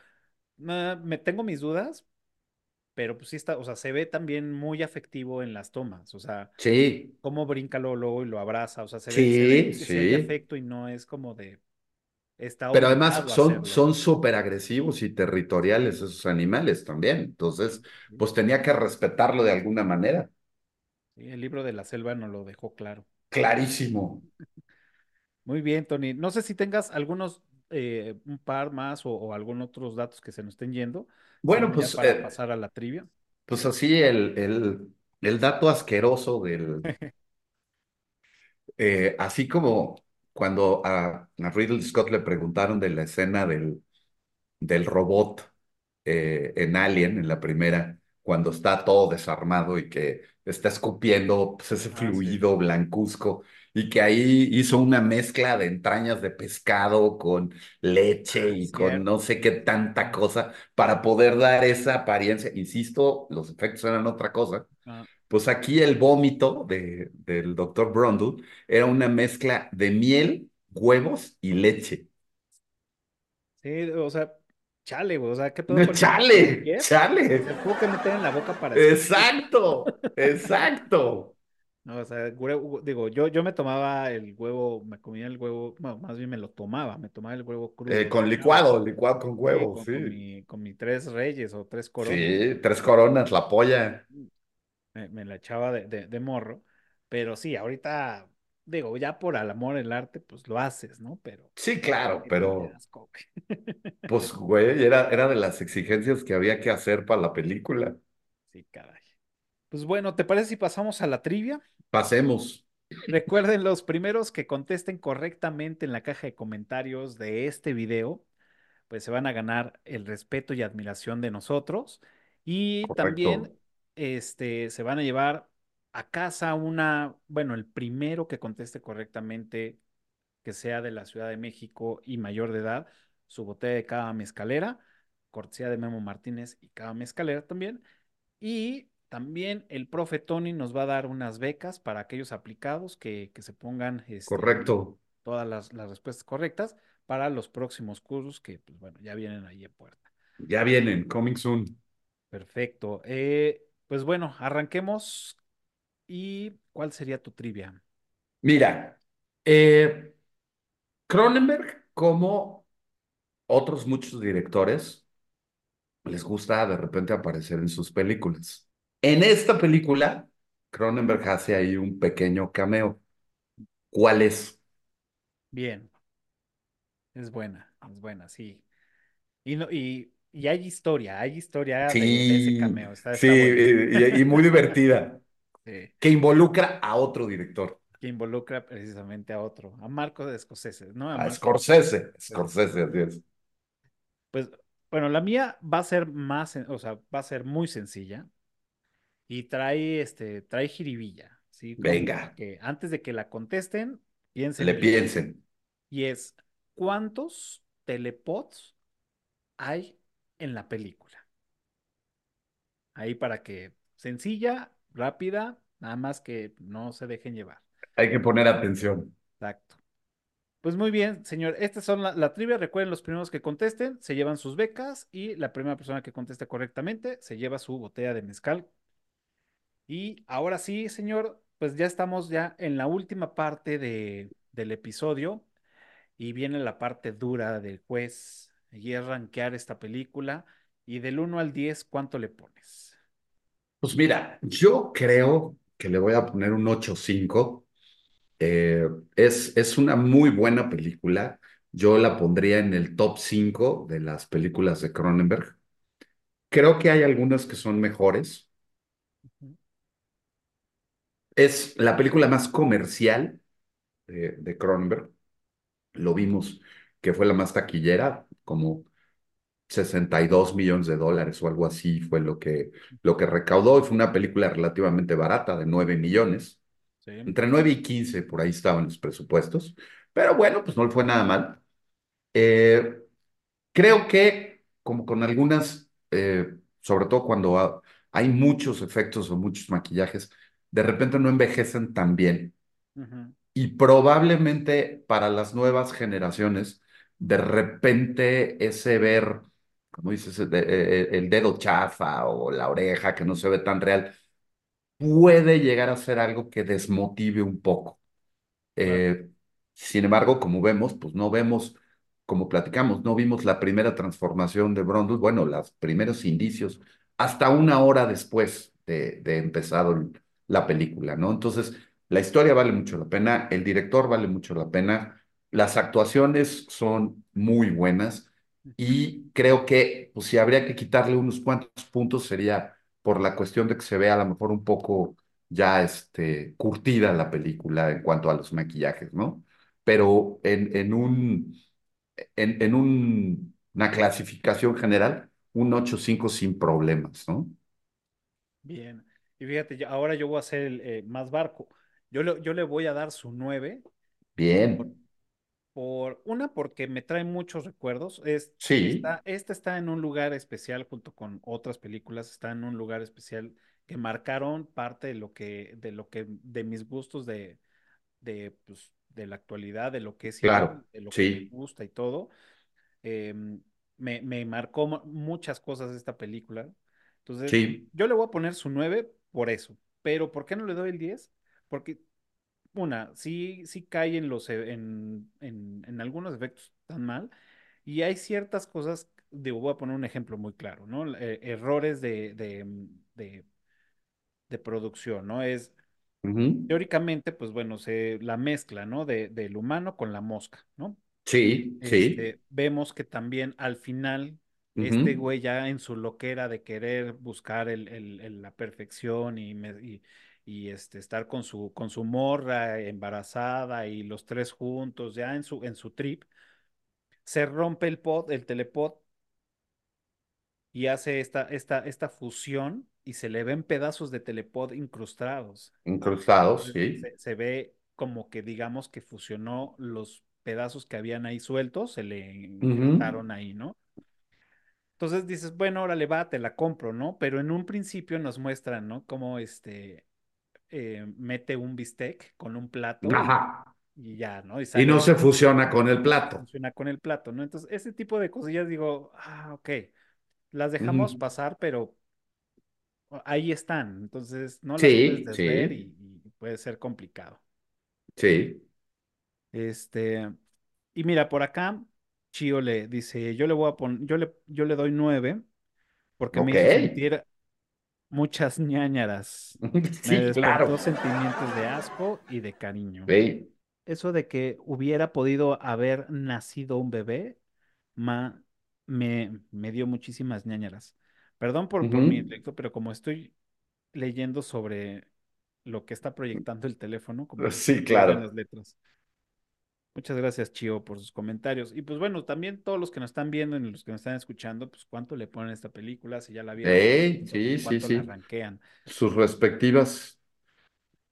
ah, me tengo mis dudas, pero pues sí está, o sea, se ve también muy afectivo en las tomas, o sea, Sí, cómo brinca luego, luego y lo abraza, o sea, se ve, se sí, ve sí sí. afecto y no es como de, está Pero además son son súper agresivos y territoriales esos animales también. Entonces, pues tenía que respetarlo de alguna manera. sí, el libro de la selva nos lo dejó claro. Clarísimo. Muy bien, Tony. No sé si tengas algunos, eh, un par más o, o algún otros datos que se nos estén yendo, Bueno, pues, para eh, pasar a la trivia. pues así el, el, el dato asqueroso del, eh, así como cuando a, a Ridley Scott le preguntaron de la escena del, del robot eh, en Alien, en la primera, cuando está todo desarmado y que está escupiendo pues, ese Ah, sí. fluido blancuzco y que ahí hizo una mezcla de entrañas de pescado con leche Ah, y con no sé qué tanta cosa para poder dar esa apariencia. Insisto, los efectos eran otra cosa. Ah, Pues aquí el vómito de, del doctor Brundle era una mezcla de miel, huevos y leche. sí, o sea, chale, güey, o sea, ¿qué pedo No, chale, chale. Se tuvo que meter en la boca para escupir. Exacto, exacto. No, o sea, huevo- digo, yo, yo me tomaba el huevo, me comía el huevo, bueno, más bien me lo tomaba, me tomaba el huevo crudo Eh, con agua, licuado, licuado con sí, huevos, con, con sí. mi, con mi tres reyes o tres coronas, Sí, tres coronas, la polla. Me, me la echaba de, de, de morro, pero sí, ahorita, digo, ya por el amor al arte, pues lo haces, ¿no? Pero Sí, claro, pero pues, güey, era, era de las exigencias que había que hacer para la película. Sí, caray. Pues bueno, ¿te parece si pasamos a la trivia? Pasemos. Recuerden, los primeros que contesten correctamente en la caja de comentarios de este video, pues se van a ganar el respeto y admiración de nosotros. Y también este, se van a llevar a casa una, bueno, el primero que conteste correctamente, que sea de la Ciudad de México y mayor de edad, su botella de cava mezcalera, cortesía de Memo Martínez y cava mezcalera también. Y también el profe Tony nos va a dar unas becas para aquellos aplicados que, que se pongan este, correcto. todas las, las respuestas correctas para los próximos cursos que, pues bueno, ya vienen ahí en puerta. Ya vienen, coming soon. Perfecto. Eh, pues bueno, arranquemos. ¿Y cuál sería tu trivia? Mira, eh, Cronenberg, como otros muchos directores, les gusta de repente aparecer en sus películas. En esta película, Cronenberg hace ahí un pequeño cameo. ¿Cuál es? Bien, es buena, es buena, sí. Y, no, y, y hay historia, hay historia de, de ese Sí, cameo, está, sí, está y, y muy divertida, Sí. que involucra a otro director, que involucra precisamente a otro, a Marco de Scorsese, ¿no? A a Scorsese. Scorsese. Así es. Pues, bueno, la mía va a ser más, o sea, va a ser muy sencilla y trae, este, trae jiribilla, ¿sí? Como Venga, que antes de que la contesten, piensen le piensen. Y es, ¿cuántos telepods hay en la película? Ahí para que, sencilla, rápida, nada más que no se dejen llevar. Hay que poner atención. Exacto. Pues muy bien, señor. Estas son la, la trivia. Recuerden, los primeros que contesten se llevan sus becas y la primera persona que conteste correctamente se lleva su botella de mezcal. Y ahora sí, señor, pues ya estamos ya en la última parte de, del episodio y viene la parte dura del juez y es rankear esta película y del uno al 10, ¿cuánto le pones? Pues mira, yo creo que le voy a poner un ocho cinco. Eh, es, es una muy buena película. Yo la pondría en el top 5 de las películas de Cronenberg. Creo que hay algunas que son mejores. Es la película más comercial de, de Cronenberg. Lo vimos que fue la más taquillera, como 62 millones de dólares o algo así fue lo que, lo que recaudó. Y fue una película relativamente barata, de 9 millones. Sí. Entre 9 y 15 por ahí estaban los presupuestos. Pero bueno, pues no le fue nada mal. Eh, creo que, como con algunas, eh, sobre todo cuando ha- hay muchos efectos o muchos maquillajes, de repente no envejecen tan bien. Ujú. Y probablemente para las nuevas generaciones, de repente ese ver, como dices, el, el- el dedo chafa o la oreja que no se ve tan real, puede llegar a ser algo que desmotive un poco. Eh, sin embargo, como vemos, pues no vemos, como platicamos, no vimos la primera transformación de Brundle, bueno, los primeros indicios, hasta una hora después de, de empezado la película, ¿no? Entonces, la historia vale mucho la pena, el director vale mucho la pena, las actuaciones son muy buenas y creo que, pues si habría que quitarle unos cuantos puntos sería por la cuestión de que se vea a lo mejor un poco ya este, curtida la película en cuanto a los maquillajes, ¿no? pero en, en un, en, en un- una clasificación general, un ocho cinco sin problemas, ¿no? Bien. Y fíjate, ahora yo voy a hacer el, eh, más barco. Yo le, yo le voy a dar su 9 por, Bien, por- una porque me trae muchos recuerdos. Es, sí, esta está en un lugar especial junto con otras películas, está en un lugar especial que marcaron parte de lo que, de lo que, de mis gustos de, de, pues, de la actualidad, de lo que es igual, claro, de lo que me sí, gusta y todo. em, me, me marcó mu- muchas cosas esta película. Entonces, sí, yo le voy a poner su 9 por eso. Pero ¿por qué no le doy el diez Porque, una, sí, sí cae en los, e- en, en, en algunos efectos tan mal. Y hay ciertas cosas, digo, voy a poner un ejemplo muy claro, ¿no? Eh, errores de, de, de, de producción, ¿no? Es, teóricamente, pues bueno, se, la mezcla, ¿no? De, del humano con la mosca, ¿no? sí, sí, este, vemos que también al final, este güey ya en su loquera de querer buscar el, el- el- la perfección y, me- y, y, este, estar con su, con su morra embarazada y los tres juntos, ya en su, en su trip, se rompe el pod, el telepod y hace esta, esta, esta fusión y se le ven pedazos de telepod incrustados. incrustados, Entonces, sí, se, se ve como que digamos que fusionó los pedazos que habían ahí sueltos, se le injertaron ahí, ¿no? Entonces dices, bueno, órale, va, te la compro, ¿no? Pero en un principio nos muestran, ¿no? Cómo este eh, mete un bistec con un plato y, ajá, y ya, ¿no? Y y no se fusiona con el no plato, funciona con el plato, ¿no? Entonces, ese tipo de cosillas digo, ah, ok, las dejamos pasar, pero ahí están. Entonces, no las puedes sí, desver sí, y, y puede ser complicado. sí, Este, y mira, por acá, Chio le dice, yo le voy a poner, yo le, yo le doy nueve porque me hizo sentir muchas ñáñaras. Me sí, claro, despertó sentimientos de asco y de cariño. sí, Eso de que hubiera podido haber nacido un bebé, ma, me, me dio muchísimas ñáñaras. Perdón por, por mi intelecto, pero como estoy leyendo sobre lo que está proyectando el teléfono, como me sí, pierden las claro. letras. Muchas gracias, Chio, por sus comentarios. Y pues bueno, también todos los que nos están viendo y los que nos están escuchando, pues cuánto le ponen a esta película, si ya la vieron Eh, sí, sí, cuánto la sí. rankean. Sus respectivas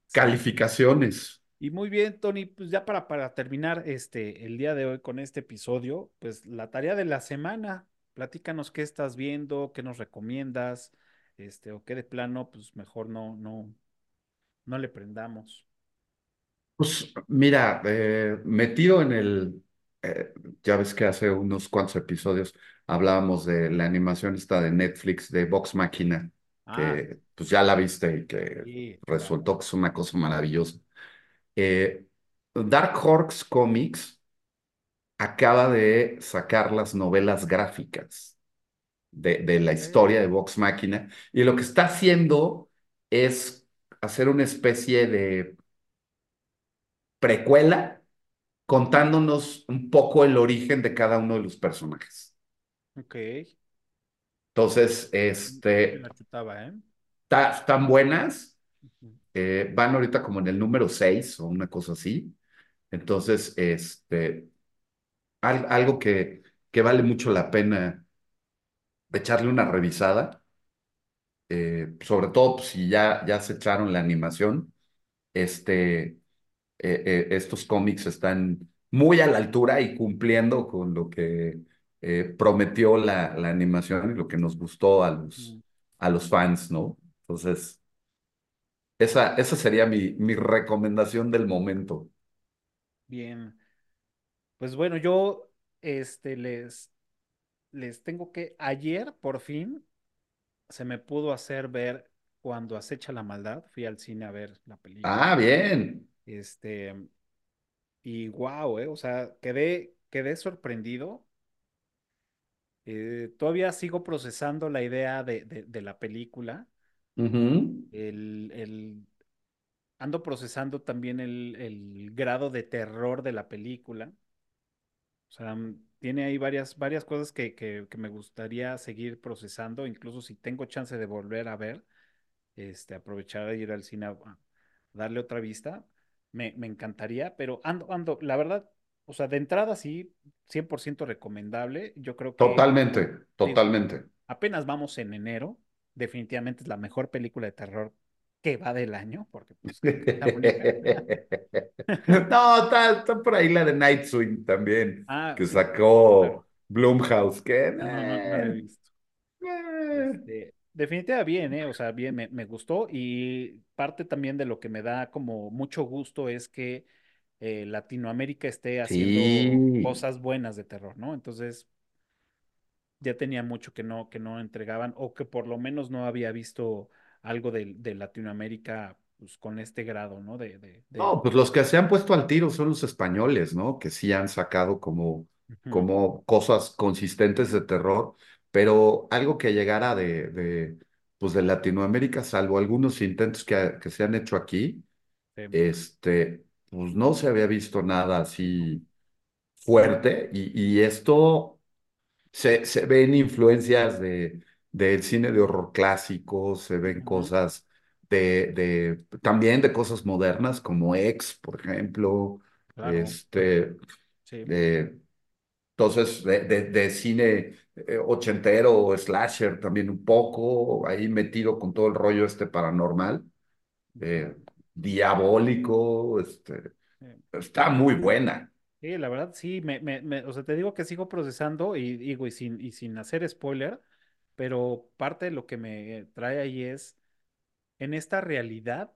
Sí. calificaciones. Y muy bien, Tony, pues ya para, para terminar este, el día de hoy con este episodio, pues la tarea de la semana, platícanos qué estás viendo, qué nos recomiendas, este, o qué de plano, pues mejor no, no, no le prendamos. Pues mira, eh, metido en el, eh, ya ves que hace unos cuantos episodios hablábamos de la animación esta de Netflix de Vox Machina, Ah, que pues ya la viste y que sí, claro. resultó que es una cosa maravillosa. Eh, Dark Horse Comics acaba de sacar las novelas gráficas de, de la Ok. historia de Vox Machina y lo que está haciendo es hacer una especie de precuela contándonos un poco el origen de cada uno de los personajes. Ok. Entonces, este, chutaba, ¿eh? ta- buenas, eh, van ahorita como en el número 6 o una cosa así. Entonces, este, al- algo que, que vale mucho la pena echarle una revisada, eh, sobre todo pues, si ya, ya se echaron la animación, este, eh, eh, estos cómics están muy a la altura y cumpliendo con lo que eh, prometió la, la animación y lo que nos gustó a los, a los fans, ¿no? Entonces, esa, esa sería mi, mi recomendación del momento. Bien. Pues bueno, yo este les les tengo que ayer por fin se me pudo hacer ver cuando acecha la maldad. Fui al cine a ver la película. Ah, bien. Este, y wow, eh, o sea, quedé quedé sorprendido. Eh, todavía sigo procesando la idea de, de, de la película. El, el, ando procesando también el, el grado de terror de la película. O sea, mm, tiene ahí varias, varias cosas que, que, que me gustaría seguir procesando, incluso si tengo chance de volver a ver, este, aprovechar de ir al cine a, a darle otra vista. Me, me encantaría, pero ando, ando, la verdad, o sea, de entrada sí, 100% recomendable. Yo creo que, Totalmente, totalmente. apenas vamos en enero, definitivamente es la mejor película de terror que va del año, porque pues. No, está, está por ahí la de Night Swing también, Ah, que sí, claro. sacó Blumhouse, que No, no, no, no la he eh, visto. eh. Este, definitivamente bien, ¿eh? O sea, bien, me, me gustó y parte también de lo que me da como mucho gusto es que eh, Latinoamérica esté haciendo Sí. cosas buenas de terror, ¿no? Entonces, ya tenía mucho que no, que no entregaban o que por lo menos no había visto algo de, de Latinoamérica pues, con este grado, ¿no? De, de, de... No, pues los que se han puesto al tiro son los españoles, ¿no? Que sí han sacado como, como cosas consistentes de terror, pero algo que llegara de, de, pues de Latinoamérica, salvo algunos intentos que, que se han hecho aquí, sí, este, pues no se había visto nada así fuerte y, y esto se, se ven influencias de, del cine de horror clásico, se ven cosas de, de, también de cosas modernas como X, por ejemplo, claro, este, sí. eh, entonces de, de, de cine eh, ochentero o slasher también un poco, ahí metido con todo el rollo este paranormal, eh, diabólico, este, está muy buena. Sí, la verdad, sí, me, me, me- o sea, te digo que sigo procesando y digo, y sin, y sin hacer spoiler, pero parte de lo que me trae ahí es en esta realidad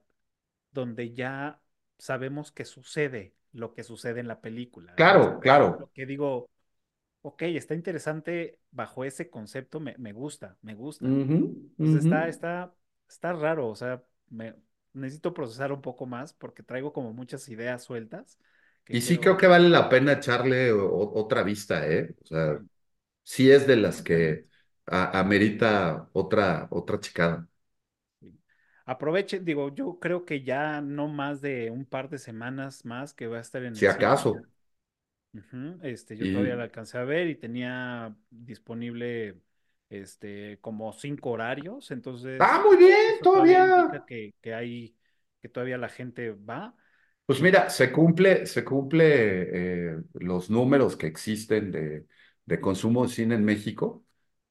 donde ya sabemos que sucede lo que sucede en la película. Claro, claro. lo que digo, ok, está interesante bajo ese concepto, me, me gusta, me gusta. Ujú. está, está, está raro, o sea, me, necesito procesar un poco más porque traigo como muchas ideas sueltas Y sí creo que vale la pena echarle o- otra vista, ¿eh? O sea, sí, es de las que a- amerita otra, otra checada. Sí. Aprovechen, digo, yo creo que ya no más de un par de semanas más que va a estar en Si el cine. Este, yo todavía la alcancé a ver y tenía disponible este, como cinco horarios, ah, entonces muy bien, todavía que, que hay, que todavía la gente va. Pues mira, se cumple, se cumple eh, los números que existen de, de consumo de cine en México,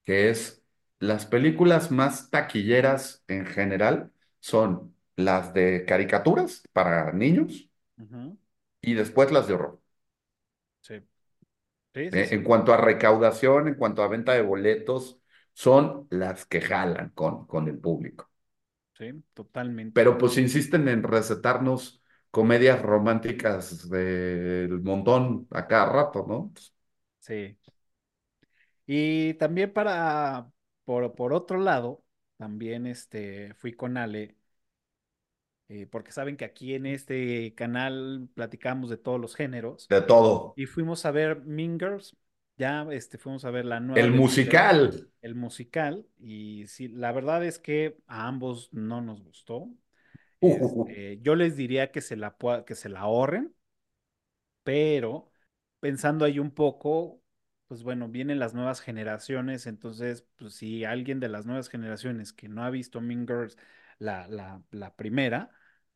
que es las películas más taquilleras en general son las de caricaturas para niños y después las de horror. Sí, sí, sí, Eh, en cuanto a recaudación, en cuanto a venta de boletos, son las que jalan con, con el público. sí, totalmente. Pero pues insisten en recetarnos comedias románticas del montón a cada rato, ¿no? Sí. Y también para, por, por otro lado, también este, fui con Ale eh, porque saben que aquí en este canal platicamos de todos los géneros De todo. y fuimos a ver Mean Girls, ya este, fuimos a ver la nueva El musical. el musical, y sí, la verdad es que a ambos no nos gustó. Uh, Este, yo les diría que se la, que se la ahorren, pero pensando ahí un poco, pues bueno, vienen las nuevas generaciones, entonces, pues si alguien de las nuevas generaciones que no ha visto Mean Girls, la, la, la primera,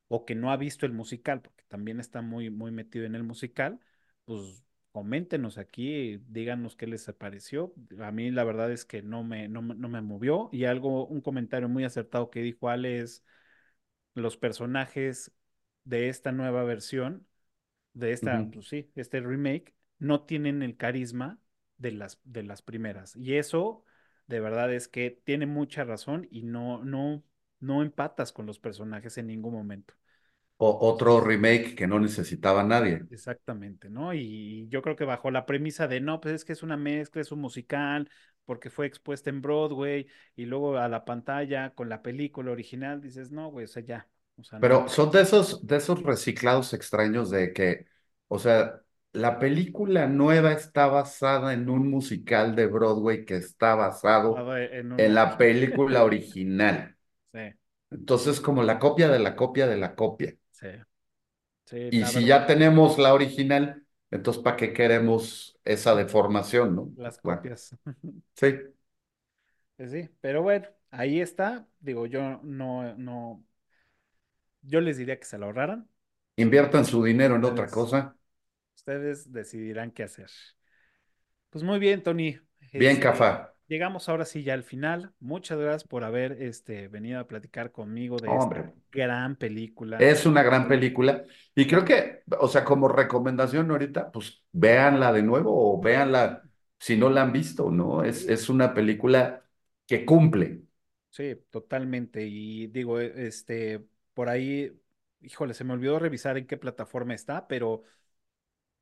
o que no ha visto el musical, porque también está muy, muy metido en el musical, pues coméntenos aquí, díganos qué les pareció. A mí la verdad es que no me, no, no me movió y algo, un comentario muy acertado que dijo Ale es los personajes de esta nueva versión de esta, pues sí, este remake, no tienen el carisma de las, de las primeras. Y eso, de verdad, es que tiene mucha razón y no, no, no empatas con los personajes en ningún momento. O- otro remake que no necesitaba nadie. exactamente, ¿no? Y yo creo que bajo la premisa de, no, pues es que es una mezcla, es un musical, porque fue expuesta en Broadway y luego a la pantalla con la película original, dices, no, güey, o sea, ya, o sea, no. Pero son de esos, de esos reciclados extraños de que, o sea, la película nueva está basada en un musical de Broadway que está basado en la película original. Entonces, como la copia de la copia de la copia. sí, sí, Y si verdad. ya tenemos la original, entonces, ¿para qué queremos esa deformación, no? las Bueno, copias. sí. Pues sí, pero bueno, ahí está. Digo, yo no, no, yo les diría que se lo ahorraran. inviertan su dinero en otra cosa. ustedes decidirán qué hacer. Pues muy bien, Tony. Bien, Este, Cafa. Llegamos ahora sí ya al final. Muchas gracias por haber este, venido a platicar conmigo de esta Hombre, gran película. es una gran película. Y creo que, o sea, como recomendación ahorita, pues véanla de nuevo o véanla si no la han visto, ¿no? Es, es una película que cumple sí, totalmente. Y digo, e- este, por ahí, híjole, se me olvidó revisar en qué plataforma está, pero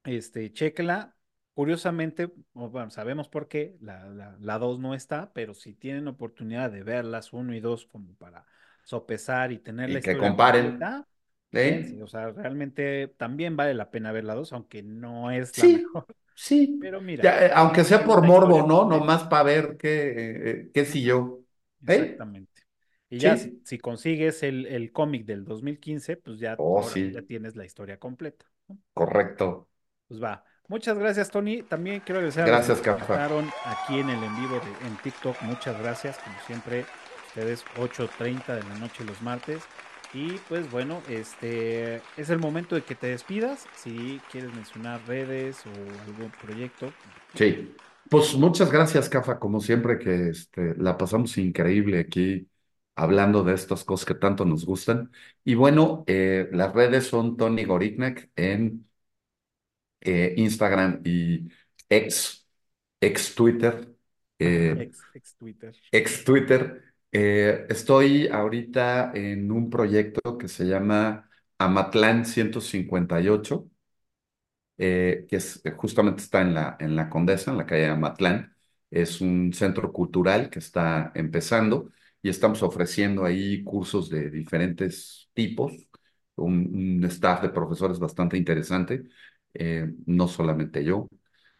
este, chéquela. Curiosamente, bueno, sabemos por qué, la, la, la 2 no está, pero si tienen oportunidad de verlas uno y 2 como para sopesar y tener la y que historia comparen, completa, ¿eh? o sea, realmente también vale la pena ver la 2, aunque no es la Sí, mejor. sí. Pero mira, Ya, eh, aunque sea por la morbo, ¿no? Nomás para ver qué, eh, qué si yo. ¿Eh? Exactamente. Y ya si, consigues el, el cómic del 2015, pues ya Oh, sí ya tienes la historia completa. ¿no? correcto. Pues va. Muchas gracias, Tony. También quiero agradecer a los que Gracias, conectaron aquí en el en vivo de, en TikTok. Muchas gracias, como siempre, ustedes 8.30 de la noche los martes. Y pues bueno, este es el momento de que te despidas. Si quieres mencionar redes o algún proyecto. Sí. Pues muchas gracias, Cafa, como siempre que este, la pasamos increíble aquí hablando de estas cosas que tanto nos gustan. Y bueno, eh, las redes son Tony Gorignac en eh, Instagram y ex, ex Twitter. eh, Ex, ex Twitter. ex Twitter. Eh, estoy ahorita en un proyecto que se llama Amatlán 158, eh, que es, justamente está en la, en la Condesa, en la calle Amatlán. Es un centro cultural que está empezando y estamos ofreciendo ahí cursos de diferentes tipos, un, un staff de profesores bastante interesante, eh, no solamente yo.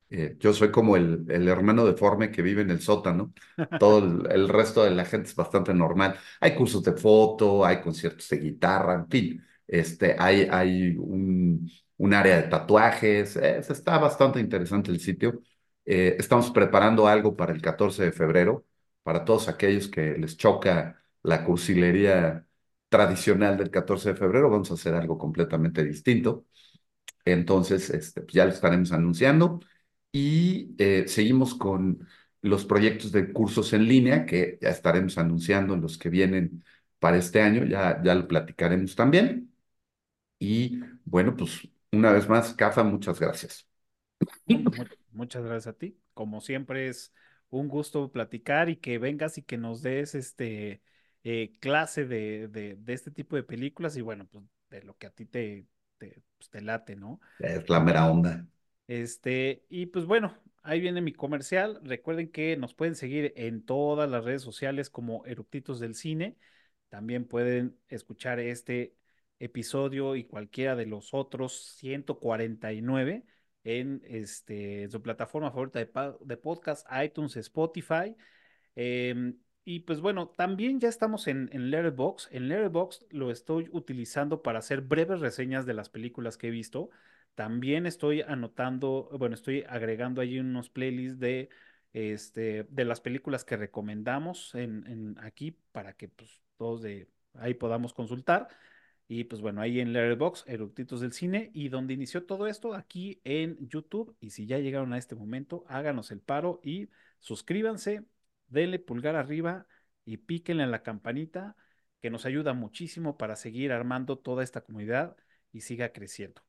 Eh, yo soy como el, el hermano deforme que vive en el sótano. Todo el, resto de la gente es bastante normal. Hay cursos de foto, hay conciertos de guitarra, en fin. Este, hay, hay un, un área de tatuajes. eh, está bastante interesante el sitio. Eh, estamos preparando algo para el 14 de febrero, para todos aquellos que les choca la cursilería tradicional del 14 de febrero. Vamos a hacer algo completamente distinto. Entonces, este, pues ya lo estaremos anunciando y eh, seguimos con los proyectos de cursos en línea que ya estaremos anunciando los que vienen para este año, ya, ya lo platicaremos también. Y bueno, pues una vez más, Cafa, muchas gracias. Pues mu- muchas gracias a ti. Como siempre es un gusto platicar y que vengas y que nos des este eh, clase de, de, de este tipo de películas y bueno, pues de lo que a ti te, te, pues, te late, ¿no? Es la mera onda. este, y pues bueno, ahí viene mi comercial. Recuerden que nos pueden seguir en todas las redes sociales como Eructitos del Cine. También pueden escuchar este episodio y cualquiera de los otros 149 en este, su plataforma favorita de, de podcast, iTunes, Spotify. Em, y pues bueno, también ya estamos en, en Letterboxd. En Letterboxd lo estoy utilizando para hacer breves reseñas de las películas que he visto. También estoy anotando, bueno, estoy agregando allí unos playlists de, este, de las películas que recomendamos en, en aquí para que pues todos de ahí podamos consultar. Y pues bueno, ahí en Letterboxd, Eructitos del Cine, y donde inició todo esto, aquí en YouTube. Y si ya llegaron a este momento, háganos el paro y suscríbanse, denle pulgar arriba y píquenle en la campanita, que nos ayuda muchísimo para seguir armando toda esta comunidad y siga creciendo.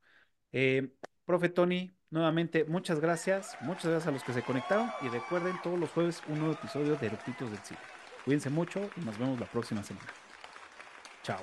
Eh, profe Tony, nuevamente, muchas gracias. Muchas gracias a los que se conectaron. Y recuerden, todos los jueves, un nuevo episodio de Eructitos del Cine. Cuídense mucho y nos vemos la próxima semana. Chao.